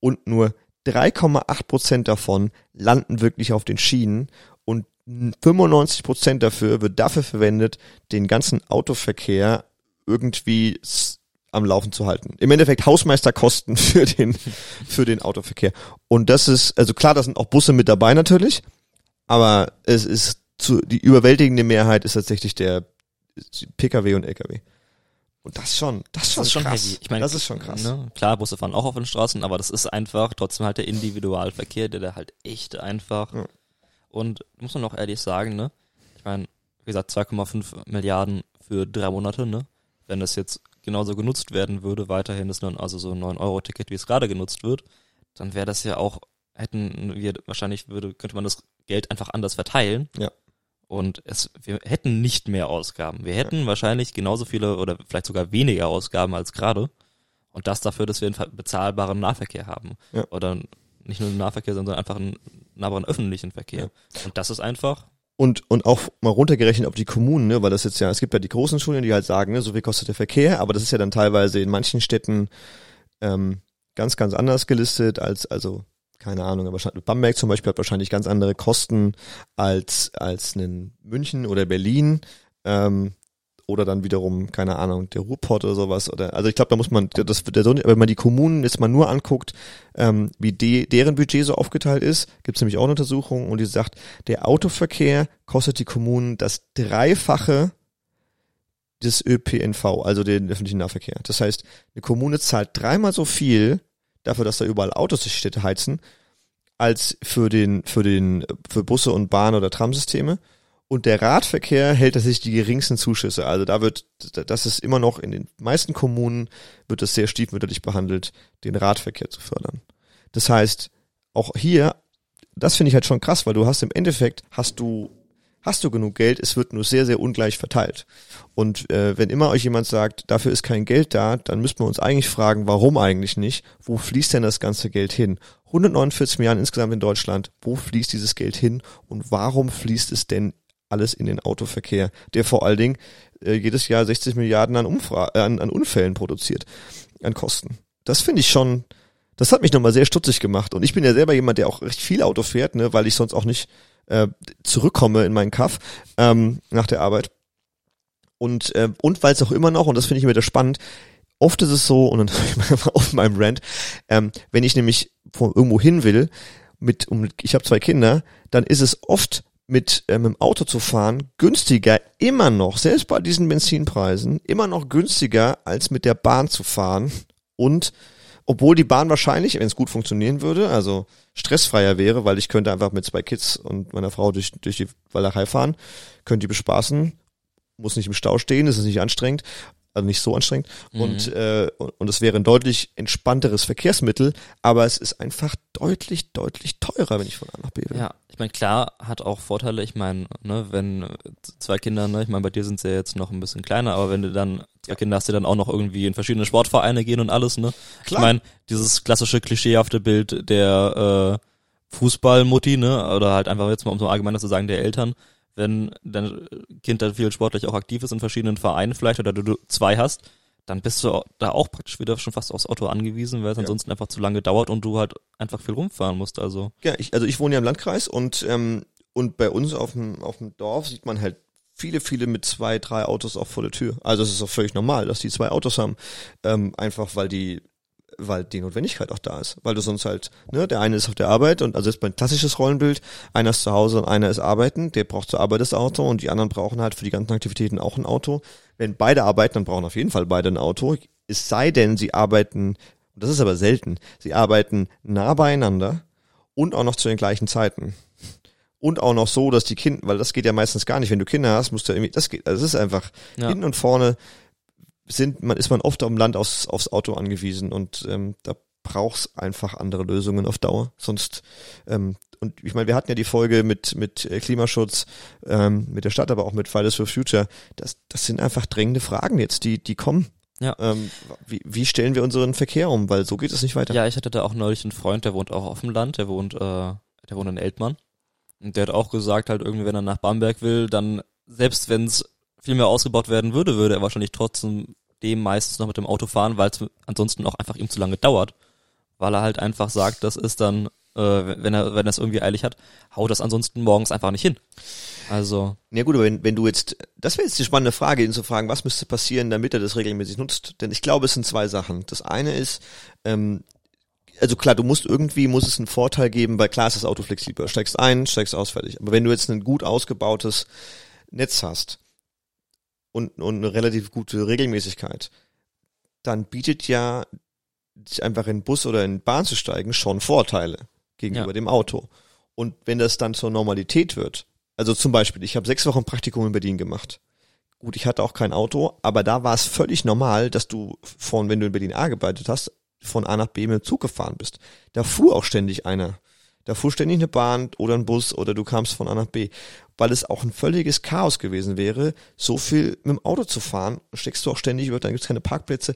und nur 3,8 Prozent davon landen wirklich auf den Schienen und 95 Prozent dafür wird dafür verwendet, den ganzen Autoverkehr irgendwie am Laufen zu halten. Im Endeffekt Hausmeisterkosten für den, für den Autoverkehr. Und das ist, also klar, da sind auch Busse mit dabei natürlich, aber es ist zu, die überwältigende Mehrheit ist tatsächlich der Pkw und Lkw. Und das schon, das, ist schon krass. heavy. Ich meine, das ist schon krass. Ne? Klar, Busse fahren auch auf den Straßen, aber das ist einfach trotzdem halt der Individualverkehr, der da halt echt einfach. Ja. Und muss man auch ehrlich sagen, ne? Ich meine, wie gesagt, 2,5 Milliarden für drei Monate, ne? Wenn das jetzt genauso genutzt werden würde, weiterhin ist nun also so ein 9-Euro-Ticket, wie es gerade genutzt wird, dann wäre das ja auch, hätten wir, wahrscheinlich würde, könnte man das Geld einfach anders verteilen. Ja. Und es, wir hätten nicht mehr Ausgaben. Wir hätten wahrscheinlich genauso viele oder vielleicht sogar weniger Ausgaben als gerade. Und das dafür, dass wir einen bezahlbaren Nahverkehr haben. Ja. Oder nicht nur einen Nahverkehr, sondern einfach einen nahbaren öffentlichen Verkehr. Und das ist einfach, Und, und auch mal runtergerechnet auf die Kommunen, ne, weil das jetzt ja, es gibt ja die großen Schulen, die halt sagen, ne, so viel kostet der Verkehr, aber das ist ja dann teilweise in manchen Städten ähm, ganz, ganz anders gelistet als, also, keine Ahnung, aber Bamberg zum Beispiel hat wahrscheinlich ganz andere Kosten als, als in München oder Berlin. Ähm, oder dann wiederum, keine Ahnung, der Ruhrpott oder sowas. Oder also ich glaube, da muss man, das, der, wenn man die Kommunen jetzt mal nur anguckt, ähm, wie die, deren Budget so aufgeteilt ist, gibt es nämlich auch eine Untersuchung und die sagt, der Autoverkehr kostet die Kommunen das Dreifache des ÖPNV, also den öffentlichen Nahverkehr. Das heißt, eine Kommune zahlt dreimal so viel dafür, dass da überall Autos die Städte heizen, als für den, für den, für Busse und Bahn- oder Tramsysteme. Und der Radverkehr hält tatsächlich die geringsten Zuschüsse. Also da wird, das ist immer noch in den meisten Kommunen wird es sehr stiefmütterlich behandelt, den Radverkehr zu fördern. Das heißt, auch hier, das finde ich halt schon krass, weil du hast im Endeffekt, hast du, hast du genug Geld, es wird nur sehr, sehr ungleich verteilt. Und äh, wenn immer euch jemand sagt, dafür ist kein Geld da, dann müssten wir uns eigentlich fragen, warum eigentlich nicht? Wo fließt denn das ganze Geld hin? 149 Milliarden insgesamt in Deutschland, wo fließt dieses Geld hin und warum fließt es denn alles in den Autoverkehr, der vor allen Dingen äh, jedes Jahr 60 Milliarden an, Umfra äh, an, an Unfällen produziert, an Kosten. Das finde ich schon, das hat mich nochmal sehr stutzig gemacht. Und ich bin ja selber jemand, der auch recht viel Auto fährt, ne, weil ich sonst auch nicht äh, zurückkomme in meinen Kaff ähm, nach der Arbeit. Und, äh, und weil es auch immer noch, und das finde ich immer wieder spannend, oft ist es so, und dann auf meinem Rant, ähm, wenn ich nämlich von irgendwo hin will, mit, um, ich habe zwei Kinder, dann ist es oft mit, äh, mit dem Auto zu fahren günstiger, immer noch, selbst bei diesen Benzinpreisen, immer noch günstiger, als mit der Bahn zu fahren. Und obwohl die Bahn wahrscheinlich, wenn es gut funktionieren würde, also stressfreier wäre, weil ich könnte einfach mit zwei Kids und meiner Frau durch, durch die Walachei fahren, könnte die bespaßen, muss nicht im Stau stehen, ist es nicht anstrengend also nicht so anstrengend mhm. und äh, und es wäre ein deutlich entspannteres Verkehrsmittel, aber es ist einfach deutlich deutlich teurer, wenn ich von A nach B will. Ja, ich meine klar hat auch Vorteile. Ich meine, ne, wenn zwei Kinder, ne, ich meine bei dir sind sie ja jetzt noch ein bisschen kleiner, aber wenn du dann zwei Kinder hast, die dann auch noch irgendwie in verschiedene Sportvereine gehen und alles, ne? Klar. Ich meine dieses klassische klischeehafte Bild der äh, Fußballmutti, ne, oder halt einfach jetzt mal um so allgemeiner zu sagen der Eltern wenn dein Kind dann viel sportlich auch aktiv ist in verschiedenen Vereinen vielleicht oder du zwei hast, dann bist du da auch praktisch wieder schon fast aufs Auto angewiesen, weil es ja. ansonsten einfach zu lange dauert und du halt einfach viel rumfahren musst. Also ja, ich, also ich wohne ja im Landkreis und ähm, und bei uns auf dem auf dem Dorf sieht man halt viele, viele mit zwei, drei Autos auch vor der Tür. Also es ist auch völlig normal, dass die zwei Autos haben, ähm, einfach weil die weil die Notwendigkeit auch da ist. Weil du sonst halt, ne, der eine ist auf der Arbeit und also ist ein klassisches Rollenbild, einer ist zu Hause und einer ist arbeiten, der braucht zur Arbeit das Auto und die anderen brauchen halt für die ganzen Aktivitäten auch ein Auto. Wenn beide arbeiten, dann brauchen auf jeden Fall beide ein Auto. Es sei denn, sie arbeiten, das ist aber selten, sie arbeiten nah beieinander und auch noch zu den gleichen Zeiten. Und auch noch so, dass die Kinder, weil das geht ja meistens gar nicht, wenn du Kinder hast, musst du irgendwie, das geht, also es ist einfach ja. hinten und vorne sind man, ist man oft am Land aufs, aufs Auto angewiesen und ähm, da brauchst einfach andere Lösungen auf Dauer. Sonst, ähm, und ich meine, wir hatten ja die Folge mit, mit äh, Klimaschutz, ähm, mit der Stadt, aber auch mit Fridays for Future. Das, das sind einfach drängende Fragen jetzt, die, die kommen. Ja. Ähm, wie, wie stellen wir unseren Verkehr um? Weil so geht es nicht weiter. Ja, ich hatte da auch neulich einen Freund, der wohnt auch auf dem Land, der wohnt, äh, der wohnt in Eltmann. Und der hat auch gesagt, halt irgendwie, wenn er nach Bamberg will, dann, selbst wenn es viel mehr ausgebaut werden würde, würde er wahrscheinlich trotzdem dem meistens noch mit dem Auto fahren, weil es ansonsten auch einfach ihm zu lange dauert. Weil er halt einfach sagt, das ist dann, äh, wenn er, wenn es irgendwie eilig hat, haut das ansonsten morgens einfach nicht hin. Also. Ja gut, aber wenn, wenn du jetzt, das wäre jetzt die spannende Frage, ihn zu fragen, was müsste passieren, damit er das regelmäßig nutzt? Denn ich glaube, es sind zwei Sachen. Das eine ist, ähm, also klar, du musst irgendwie, muss es einen Vorteil geben, weil klar ist das Auto flexibel. Steigst ein, steigst aus, fertig. Aber wenn du jetzt ein gut ausgebautes Netz hast, und, und eine relativ gute Regelmäßigkeit, dann bietet ja einfach in Bus oder in Bahn zu steigen schon Vorteile gegenüber ja. dem Auto. Und wenn das dann zur Normalität wird, also zum Beispiel, ich habe sechs Wochen Praktikum in Berlin gemacht. Gut, ich hatte auch kein Auto, aber da war es völlig normal, dass du von, wenn du in Berlin A gearbeitet hast, von A nach B mit dem Zug gefahren bist. Da fuhr auch ständig einer. Da fuhr ständig eine Bahn oder ein Bus oder du kamst von A nach B. Weil es auch ein völliges Chaos gewesen wäre, so viel mit dem Auto zu fahren. Steckst du auch ständig über, dann gibt es keine Parkplätze.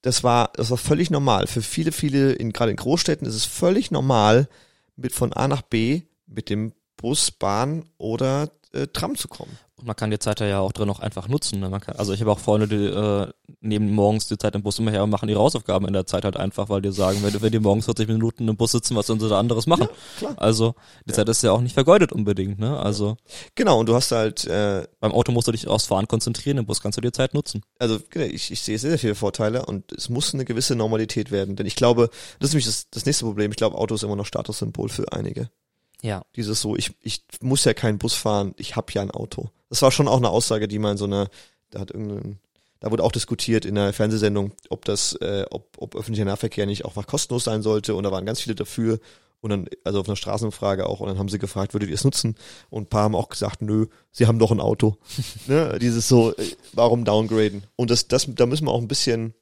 Das war, das war völlig normal. Für viele, viele, in, gerade in Großstädten ist es völlig normal, mit von A nach B mit dem Bus, Bahn oder äh, Tram zu kommen. Und man kann die Zeit ja auch drin noch einfach nutzen. Ne? Kann, also ich habe auch Freunde, die äh, nehmen morgens die Zeit im Bus immer her und machen ihre Hausaufgaben in der Zeit halt einfach, weil die sagen, wenn, wenn die morgens 40 Minuten im Bus sitzen, was sollen sie da anderes machen? Ja. Also die ja. Zeit ist ja auch nicht vergeudet unbedingt. Ne? Also Genau, und du hast halt... Äh, beim Auto musst du dich aufs Fahren konzentrieren, im Bus kannst du dir Zeit nutzen. Also genau, ich, ich sehe sehr, sehr viele Vorteile und es muss eine gewisse Normalität werden. Denn ich glaube, das ist nämlich das, das nächste Problem, ich glaube, Auto ist immer noch Statussymbol für einige. Ja. Dieses so, ich, ich muss ja keinen Bus fahren, ich habe ja ein Auto. Das war schon auch eine Aussage, die man so eine, da hat irgendein, da wurde auch diskutiert in der Fernsehsendung, ob das, äh, ob, ob öffentlicher Nahverkehr nicht auch mal kostenlos sein sollte. Und da waren ganz viele dafür. Und dann, also auf einer Straßenumfrage auch, und dann haben sie gefragt, würdet ihr es nutzen? Und ein paar haben auch gesagt, nö, sie haben doch ein Auto. ne? Dieses so, äh, warum downgraden? Und das, das, da müssen wir auch ein bisschen,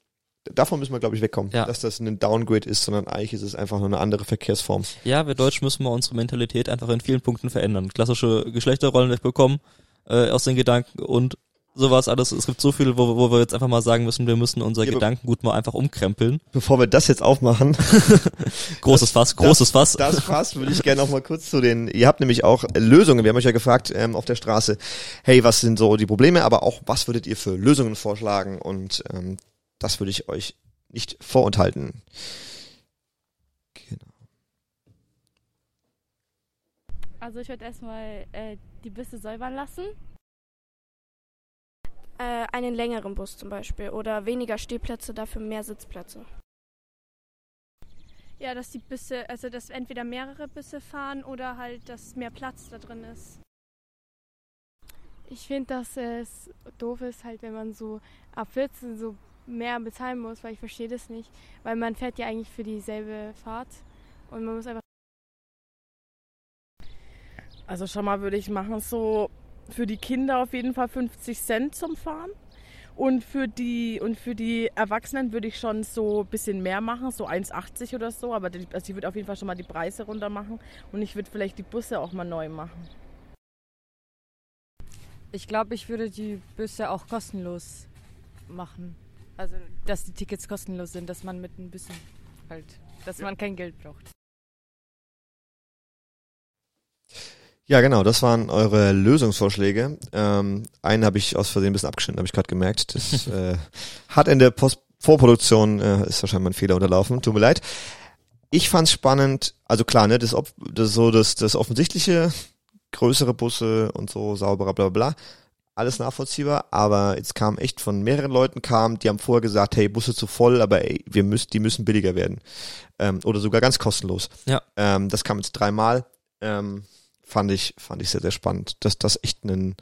davon müssen wir, glaube ich, wegkommen, ja. dass das ein Downgrade ist, sondern eigentlich ist es einfach nur eine andere Verkehrsform. Ja, wir Deutschen müssen wir unsere Mentalität einfach in vielen Punkten verändern. Klassische Geschlechterrollen wegbekommen äh, aus den Gedanken und sowas alles. Es gibt so viel, wo, wo wir jetzt einfach mal sagen müssen, wir müssen unser ja, Gedankengut mal einfach umkrempeln. Bevor wir das jetzt aufmachen. großes Fass, großes das, Fass. Das Fass würde ich gerne noch mal kurz zu den, ihr habt nämlich auch Lösungen. Wir haben euch ja gefragt ähm, auf der Straße, hey, was sind so die Probleme, aber auch, was würdet ihr für Lösungen vorschlagen? Und ähm, das würde ich euch nicht vorenthalten. Also ich würde erstmal äh, die Bisse säubern lassen. Äh, einen längeren Bus zum Beispiel oder weniger Stehplätze, dafür mehr Sitzplätze. Ja, dass die Bisse, also dass entweder mehrere Bisse fahren oder halt, dass mehr Platz da drin ist. Ich finde, dass es doof ist, halt, wenn man so ab 14 so mehr bezahlen muss, weil ich verstehe das nicht. Weil man fährt ja eigentlich für dieselbe Fahrt und man muss einfach. Also schon mal würde ich machen so für die Kinder auf jeden Fall 50 Cent zum Fahren. Und für die und für die Erwachsenen würde ich schon so ein bisschen mehr machen, so 1,80 oder so. Aber die, also ich würde auf jeden Fall schon mal die Preise runter machen und ich würde vielleicht die Busse auch mal neu machen. Ich glaube, ich würde die Busse auch kostenlos machen. Also, dass die Tickets kostenlos sind, dass man mit ein bisschen halt, dass man kein Geld braucht. Ja, genau, das waren eure Lösungsvorschläge. Ähm, einen habe ich aus Versehen ein bisschen abgeschnitten, habe ich gerade gemerkt. Das äh, hat in der Post Vorproduktion äh, ist wahrscheinlich mein Fehler unterlaufen. Tut mir leid. Ich fand's spannend, also klar, ne, das, Ob- das so das, das offensichtliche, größere Busse und so, sauberer, bla bla bla. Alles nachvollziehbar, aber jetzt kam echt von mehreren Leuten kam, die haben vorher gesagt, hey, Busse zu voll, aber ey, wir müssen, die müssen billiger werden. Ähm, oder sogar ganz kostenlos. Ja. Ähm, das kam jetzt dreimal. Ähm, fand ich, fand ich sehr, sehr spannend, dass das echt ein,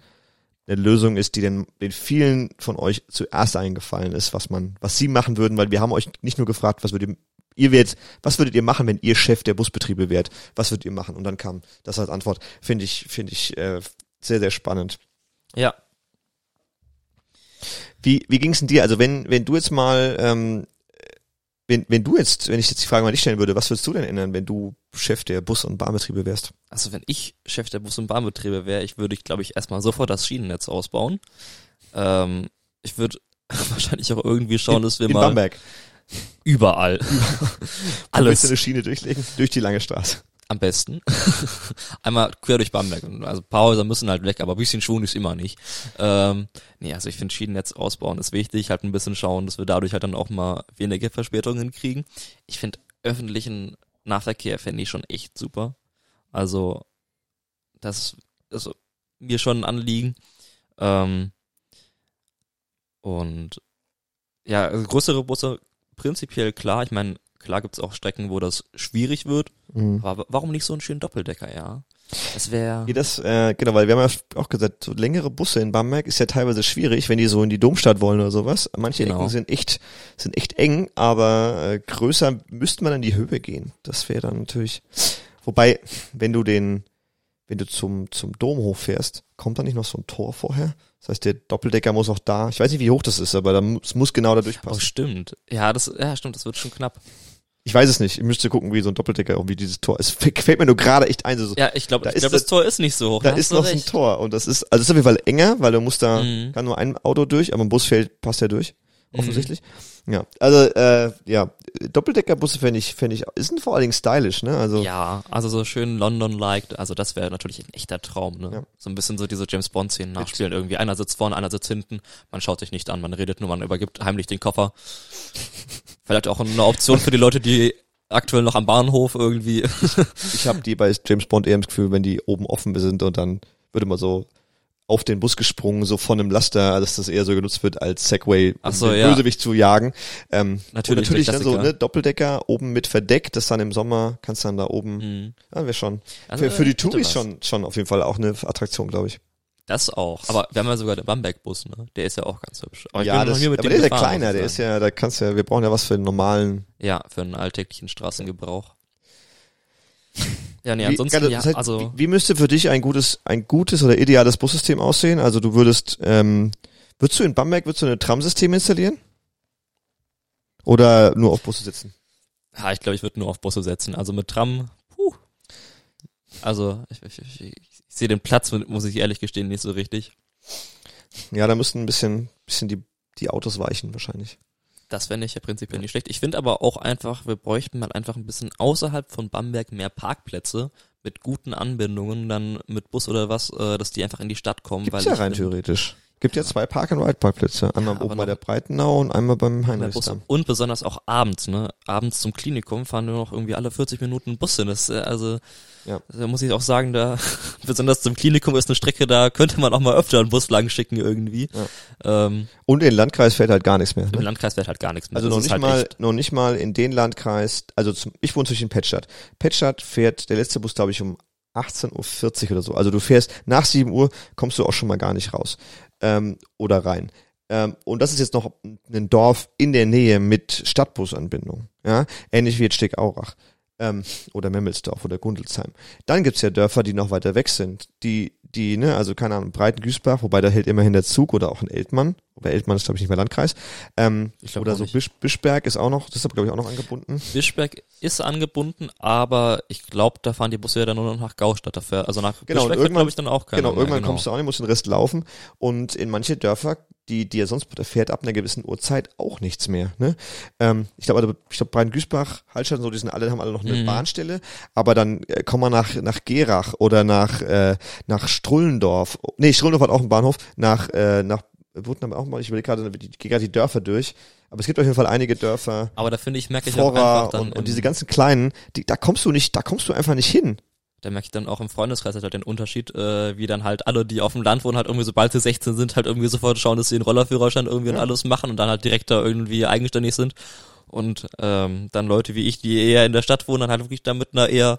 eine Lösung ist, die den, den vielen von euch zuerst eingefallen ist, was man, was sie machen würden, weil wir haben euch nicht nur gefragt, was würdet ihr, ihr werdet, was würdet ihr machen, wenn ihr Chef der Busbetriebe wärt? Was würdet ihr machen? Und dann kam das als Antwort. Finde ich, finde ich äh, sehr, sehr spannend. Ja, Wie, wie ging's denn dir? Also wenn, wenn du jetzt mal, ähm, wenn, wenn du jetzt, wenn ich jetzt die Frage mal dich stellen würde, was würdest du denn ändern, wenn du Chef der Bus- und Bahnbetriebe wärst? also wenn ich Chef der Bus- und Bahnbetriebe wäre, ich würde, ich glaube ich, erstmal sofort das Schienennetz ausbauen. Ähm, ich würde wahrscheinlich auch irgendwie schauen, dass wir in mal Bamberg. überall Alles. alles eine Schiene durchlegen, durch die lange Straße. Am besten. Einmal quer durch Bamberg. Also ein paar Häuser müssen halt weg, aber ein bisschen Schwung ist immer nicht. Ähm, nee, also ich finde Schienennetz ausbauen ist wichtig, halt ein bisschen schauen, dass wir dadurch halt dann auch mal weniger Verspätungen kriegen. Ich finde öffentlichen Nahverkehr fände ich schon echt super. Also das ist mir schon ein Anliegen. Ähm, und ja, also größere Busse prinzipiell klar. Ich meine, klar gibt's auch Strecken, wo das schwierig wird. Aber wa- warum nicht so einen schönen Doppeldecker, ja? Das wäre. Ja, das, äh, genau, weil wir haben ja auch gesagt, so längere Busse in Bamberg ist ja teilweise schwierig, wenn die so in die Domstadt wollen oder sowas. Manche Genau. Ecken sind echt, sind echt eng, aber äh, größer müsste man in die Höhe gehen. Das wäre dann natürlich. Wobei, wenn du den, wenn du zum, zum Dom hochfährst, kommt da nicht noch so ein Tor vorher? Das heißt, der Doppeldecker muss auch da, ich weiß nicht, wie hoch das ist, aber da muss, genau da Oh, durchpassen. stimmt. Ja, das, ja, stimmt, das wird schon knapp. Ich weiß es nicht. Ich müsste gucken, wie so ein Doppeldecker, irgendwie dieses Tor. Es fällt mir nur gerade echt ein, so, Ja, ich glaube, Da ich ist glaube, das das- Tor ist nicht so hoch. da ist noch so ein recht. Tor und das ist, also es ist auf jeden Fall enger, weil du musst da, Mhm. kann nur ein Auto durch, aber ein Bus fällt, passt ja durch, Mhm. offensichtlich. Ja, also äh, ja, Doppeldeckerbusse fände ich, fände ich, ist vor allen Dingen stylisch, ne? Also Ja, also so schön London-like, also das wäre natürlich ein echter Traum, ne? Ja. So ein bisschen so diese James Bond-Szenen nachspielen irgendwie. Einer sitzt vorne, einer sitzt hinten, man schaut sich nicht an, man redet nur, man übergibt heimlich den Koffer. Vielleicht auch eine Option für die Leute, die aktuell noch am Bahnhof irgendwie. ich habe die bei James Bond eher das Gefühl, wenn die oben offen sind und dann wird immer so auf den Bus gesprungen, so von einem Laster, dass das eher so genutzt wird als Segway, um so, den ja. Bösewicht zu jagen. Ähm, Natürlich, natürlich dann so ne, Doppeldecker oben mit Verdeck, das dann im Sommer kannst dann da oben, Mhm. ja, wäre schon. Also, für, für die hätte Touris schon, schon auf jeden Fall auch eine Attraktion, glaube ich. Das auch. Aber wir haben ja sogar den Bamberg-Bus, ne? Der ist ja auch ganz hübsch. Aber ja, das, aber der ist ja kleiner, der ist ja, da kannst du ja, wir brauchen ja was für einen normalen. Ja, für einen alltäglichen Straßengebrauch. Ja, nee, Wie, ansonsten, ja, heißt, also, wie, wie müsste für dich ein gutes, ein gutes oder ideales Bussystem aussehen? Also du würdest, ähm, würdest du in Bamberg, würdest du ein Tramsystem installieren? Oder nur auf Busse sitzen? ja, ich glaube, ich würde nur auf Busse setzen. Also mit Tram. Also, ich, ich, ich, ich sehe den Platz, muss ich ehrlich gestehen, nicht so richtig. Ja, da müssten ein bisschen, bisschen die, die Autos weichen wahrscheinlich. Das fände ich ja prinzipiell nicht schlecht. Ich finde aber auch einfach, wir bräuchten mal einfach ein bisschen außerhalb von Bamberg mehr Parkplätze mit guten Anbindungen, dann mit Bus oder was, äh, dass die einfach in die Stadt kommen. Gibt's weil ja rein theoretisch. Gibt ja zwei Park-and-Ride-Parkplätze. Einmal Ja, oben bei der Breitenau und einmal beim Heinrichsdamm. Und besonders auch abends, ne? Abends zum Klinikum fahren nur noch irgendwie alle 40 Minuten ein Bus hin. Das, äh, also, Ja. da muss ich auch sagen, da, besonders zum Klinikum ist eine Strecke, da könnte man auch mal öfter einen Bus lang schicken irgendwie. Ähm, Und in den Landkreis fährt halt gar nichts mehr. Im Ne? Landkreis wird halt gar nichts mehr. Also Das noch nicht halt mal, echt- noch nicht mal in den Landkreis, also zum, ich wohne zwischen Petstadt. Petstadt fährt der letzte Bus, glaube ich, um 18.40 Uhr oder so. Also du fährst nach 7 Uhr, kommst du auch schon mal gar nicht raus. Ähm, oder rein. Ähm, und das ist jetzt noch ein Dorf in der Nähe mit Stadtbusanbindung. Ja? Ähnlich wie jetzt Steckaurach. Ähm, oder Memmelsdorf oder Gundelsheim. Dann gibt's ja Dörfer, die noch weiter weg sind. Die, die, ne, also keine Ahnung, Breitengüßbach, wobei da hält immerhin der Zug oder auch ein Eltmann. Aber Eltmann ist, glaube ich, nicht mehr Landkreis. Ähm, Ich glaub oder so. Bisch, Bischberg ist auch noch, das ist glaube ich auch noch angebunden. Bischberg ist angebunden, aber ich glaube, da fahren die Busse ja dann nur noch nach Gaustadt dafür. Also nach Genau, Bischberg irgendwann- glaube ich dann auch keiner genau, mehr, irgendwann kommst du auch nicht, musst den Rest laufen. Und in manche Dörfer, die, die ja sonst, fährt ab einer gewissen Uhrzeit auch nichts mehr. Ne? Ähm, ich glaube, also, ich glaube, Breiten-Güßbach, Hallstatt und so, die sind alle, haben alle noch eine Mhm. Bahnstelle, aber dann äh, kommen wir nach, nach Gerach oder nach, äh, nach Strullendorf. Nee, Strullendorf hat auch einen Bahnhof, nach, äh, nach Wurten auch mal, ich überlege gerade, ich gehe gerade die Dörfer durch. Aber es gibt auf jeden Fall einige Dörfer, Aber da finde ich, merke ich auch Vorra einfach dann, und, und diese ganzen kleinen, die, da kommst du nicht, da kommst du einfach nicht hin. da merke ich dann auch im Freundeskreis halt den Unterschied, äh, wie dann halt alle, die auf dem Land wohnen, halt irgendwie, sobald sie 16 sind, halt irgendwie sofort schauen, dass sie den Rollerführerschein irgendwie und Ja. alles machen und dann halt direkt da irgendwie eigenständig sind. Und ähm, dann Leute wie ich, die eher in der Stadt wohnen, dann halt wirklich da mit einer eher,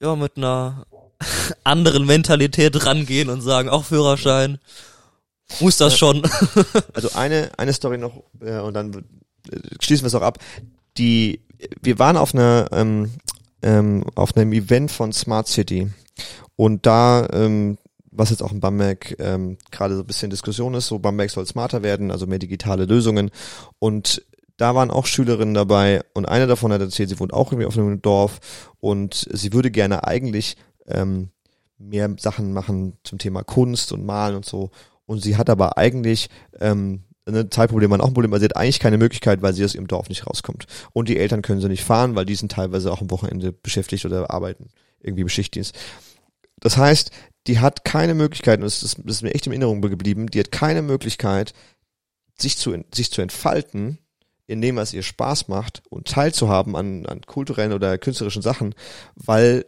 ja, mit einer anderen Mentalität rangehen und sagen, auch Führerschein. Muss das schon. Also eine, eine Story noch äh, und dann äh, schließen wir es auch ab. Die, wir waren auf einer, ähm, ähm, auf einem Event von Smart City und da, ähm, was jetzt auch in Bamberg ähm, gerade so ein bisschen Diskussion ist, so Bamberg soll smarter werden, also mehr digitale Lösungen und da waren auch Schülerinnen dabei und eine davon hat erzählt, sie wohnt auch irgendwie auf einem Dorf und sie würde gerne eigentlich ähm, mehr Sachen machen zum Thema Kunst und Malen und so. Und sie hat aber eigentlich ähm, ein Zeitproblem, war auch ein Problem, weil sie hat eigentlich keine Möglichkeit, weil sie aus ihrem Dorf nicht rauskommt. Und die Eltern können sie nicht fahren, weil die sind teilweise auch am Wochenende beschäftigt oder arbeiten, irgendwie im Schichtdienst. Das heißt, die hat keine Möglichkeit, und das ist, mir echt in Erinnerung geblieben, die hat keine Möglichkeit, sich zu, sich zu entfalten, in dem, was ihr Spaß macht und teilzuhaben an, an kulturellen oder künstlerischen Sachen, weil,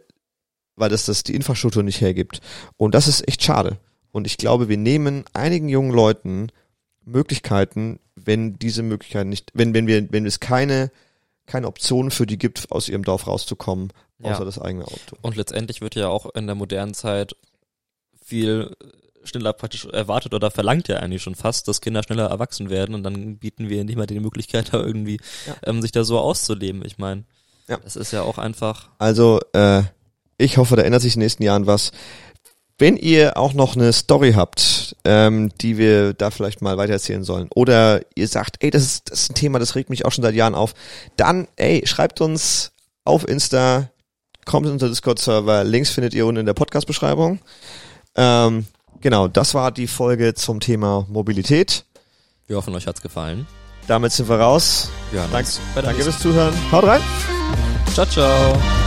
weil das, das die Infrastruktur nicht hergibt. Und das ist echt schade. Und ich glaube, wir nehmen einigen jungen Leuten Möglichkeiten, wenn diese Möglichkeiten nicht, wenn, wenn wir, wenn es keine, keine Option für die gibt, aus ihrem Dorf rauszukommen, außer Ja. das eigene Auto. Und letztendlich wird ja auch in der modernen Zeit viel schneller praktisch erwartet oder verlangt ja eigentlich schon fast, dass Kinder schneller erwachsen werden und dann bieten wir nicht mal die Möglichkeit, da irgendwie Ja. ähm, sich da so auszuleben. Ich meine, Ja. das ist ja auch einfach. Also, äh, ich hoffe, da ändert sich in den nächsten Jahren was. Wenn ihr auch noch eine Story habt, ähm, die wir da vielleicht mal weitererzählen sollen, oder ihr sagt, ey, das ist, das ist ein Thema, das regt mich auch schon seit Jahren auf, dann, ey, schreibt uns auf Insta, kommt in unser Discord-Server, Links findet ihr unten in der Podcast-Beschreibung. Ähm, genau, das war die Folge zum Thema Mobilität. Wir hoffen, euch hat's gefallen. Damit sind wir raus. Wir hören Danke, fürs Zuhören. Haut rein! Ciao, ciao.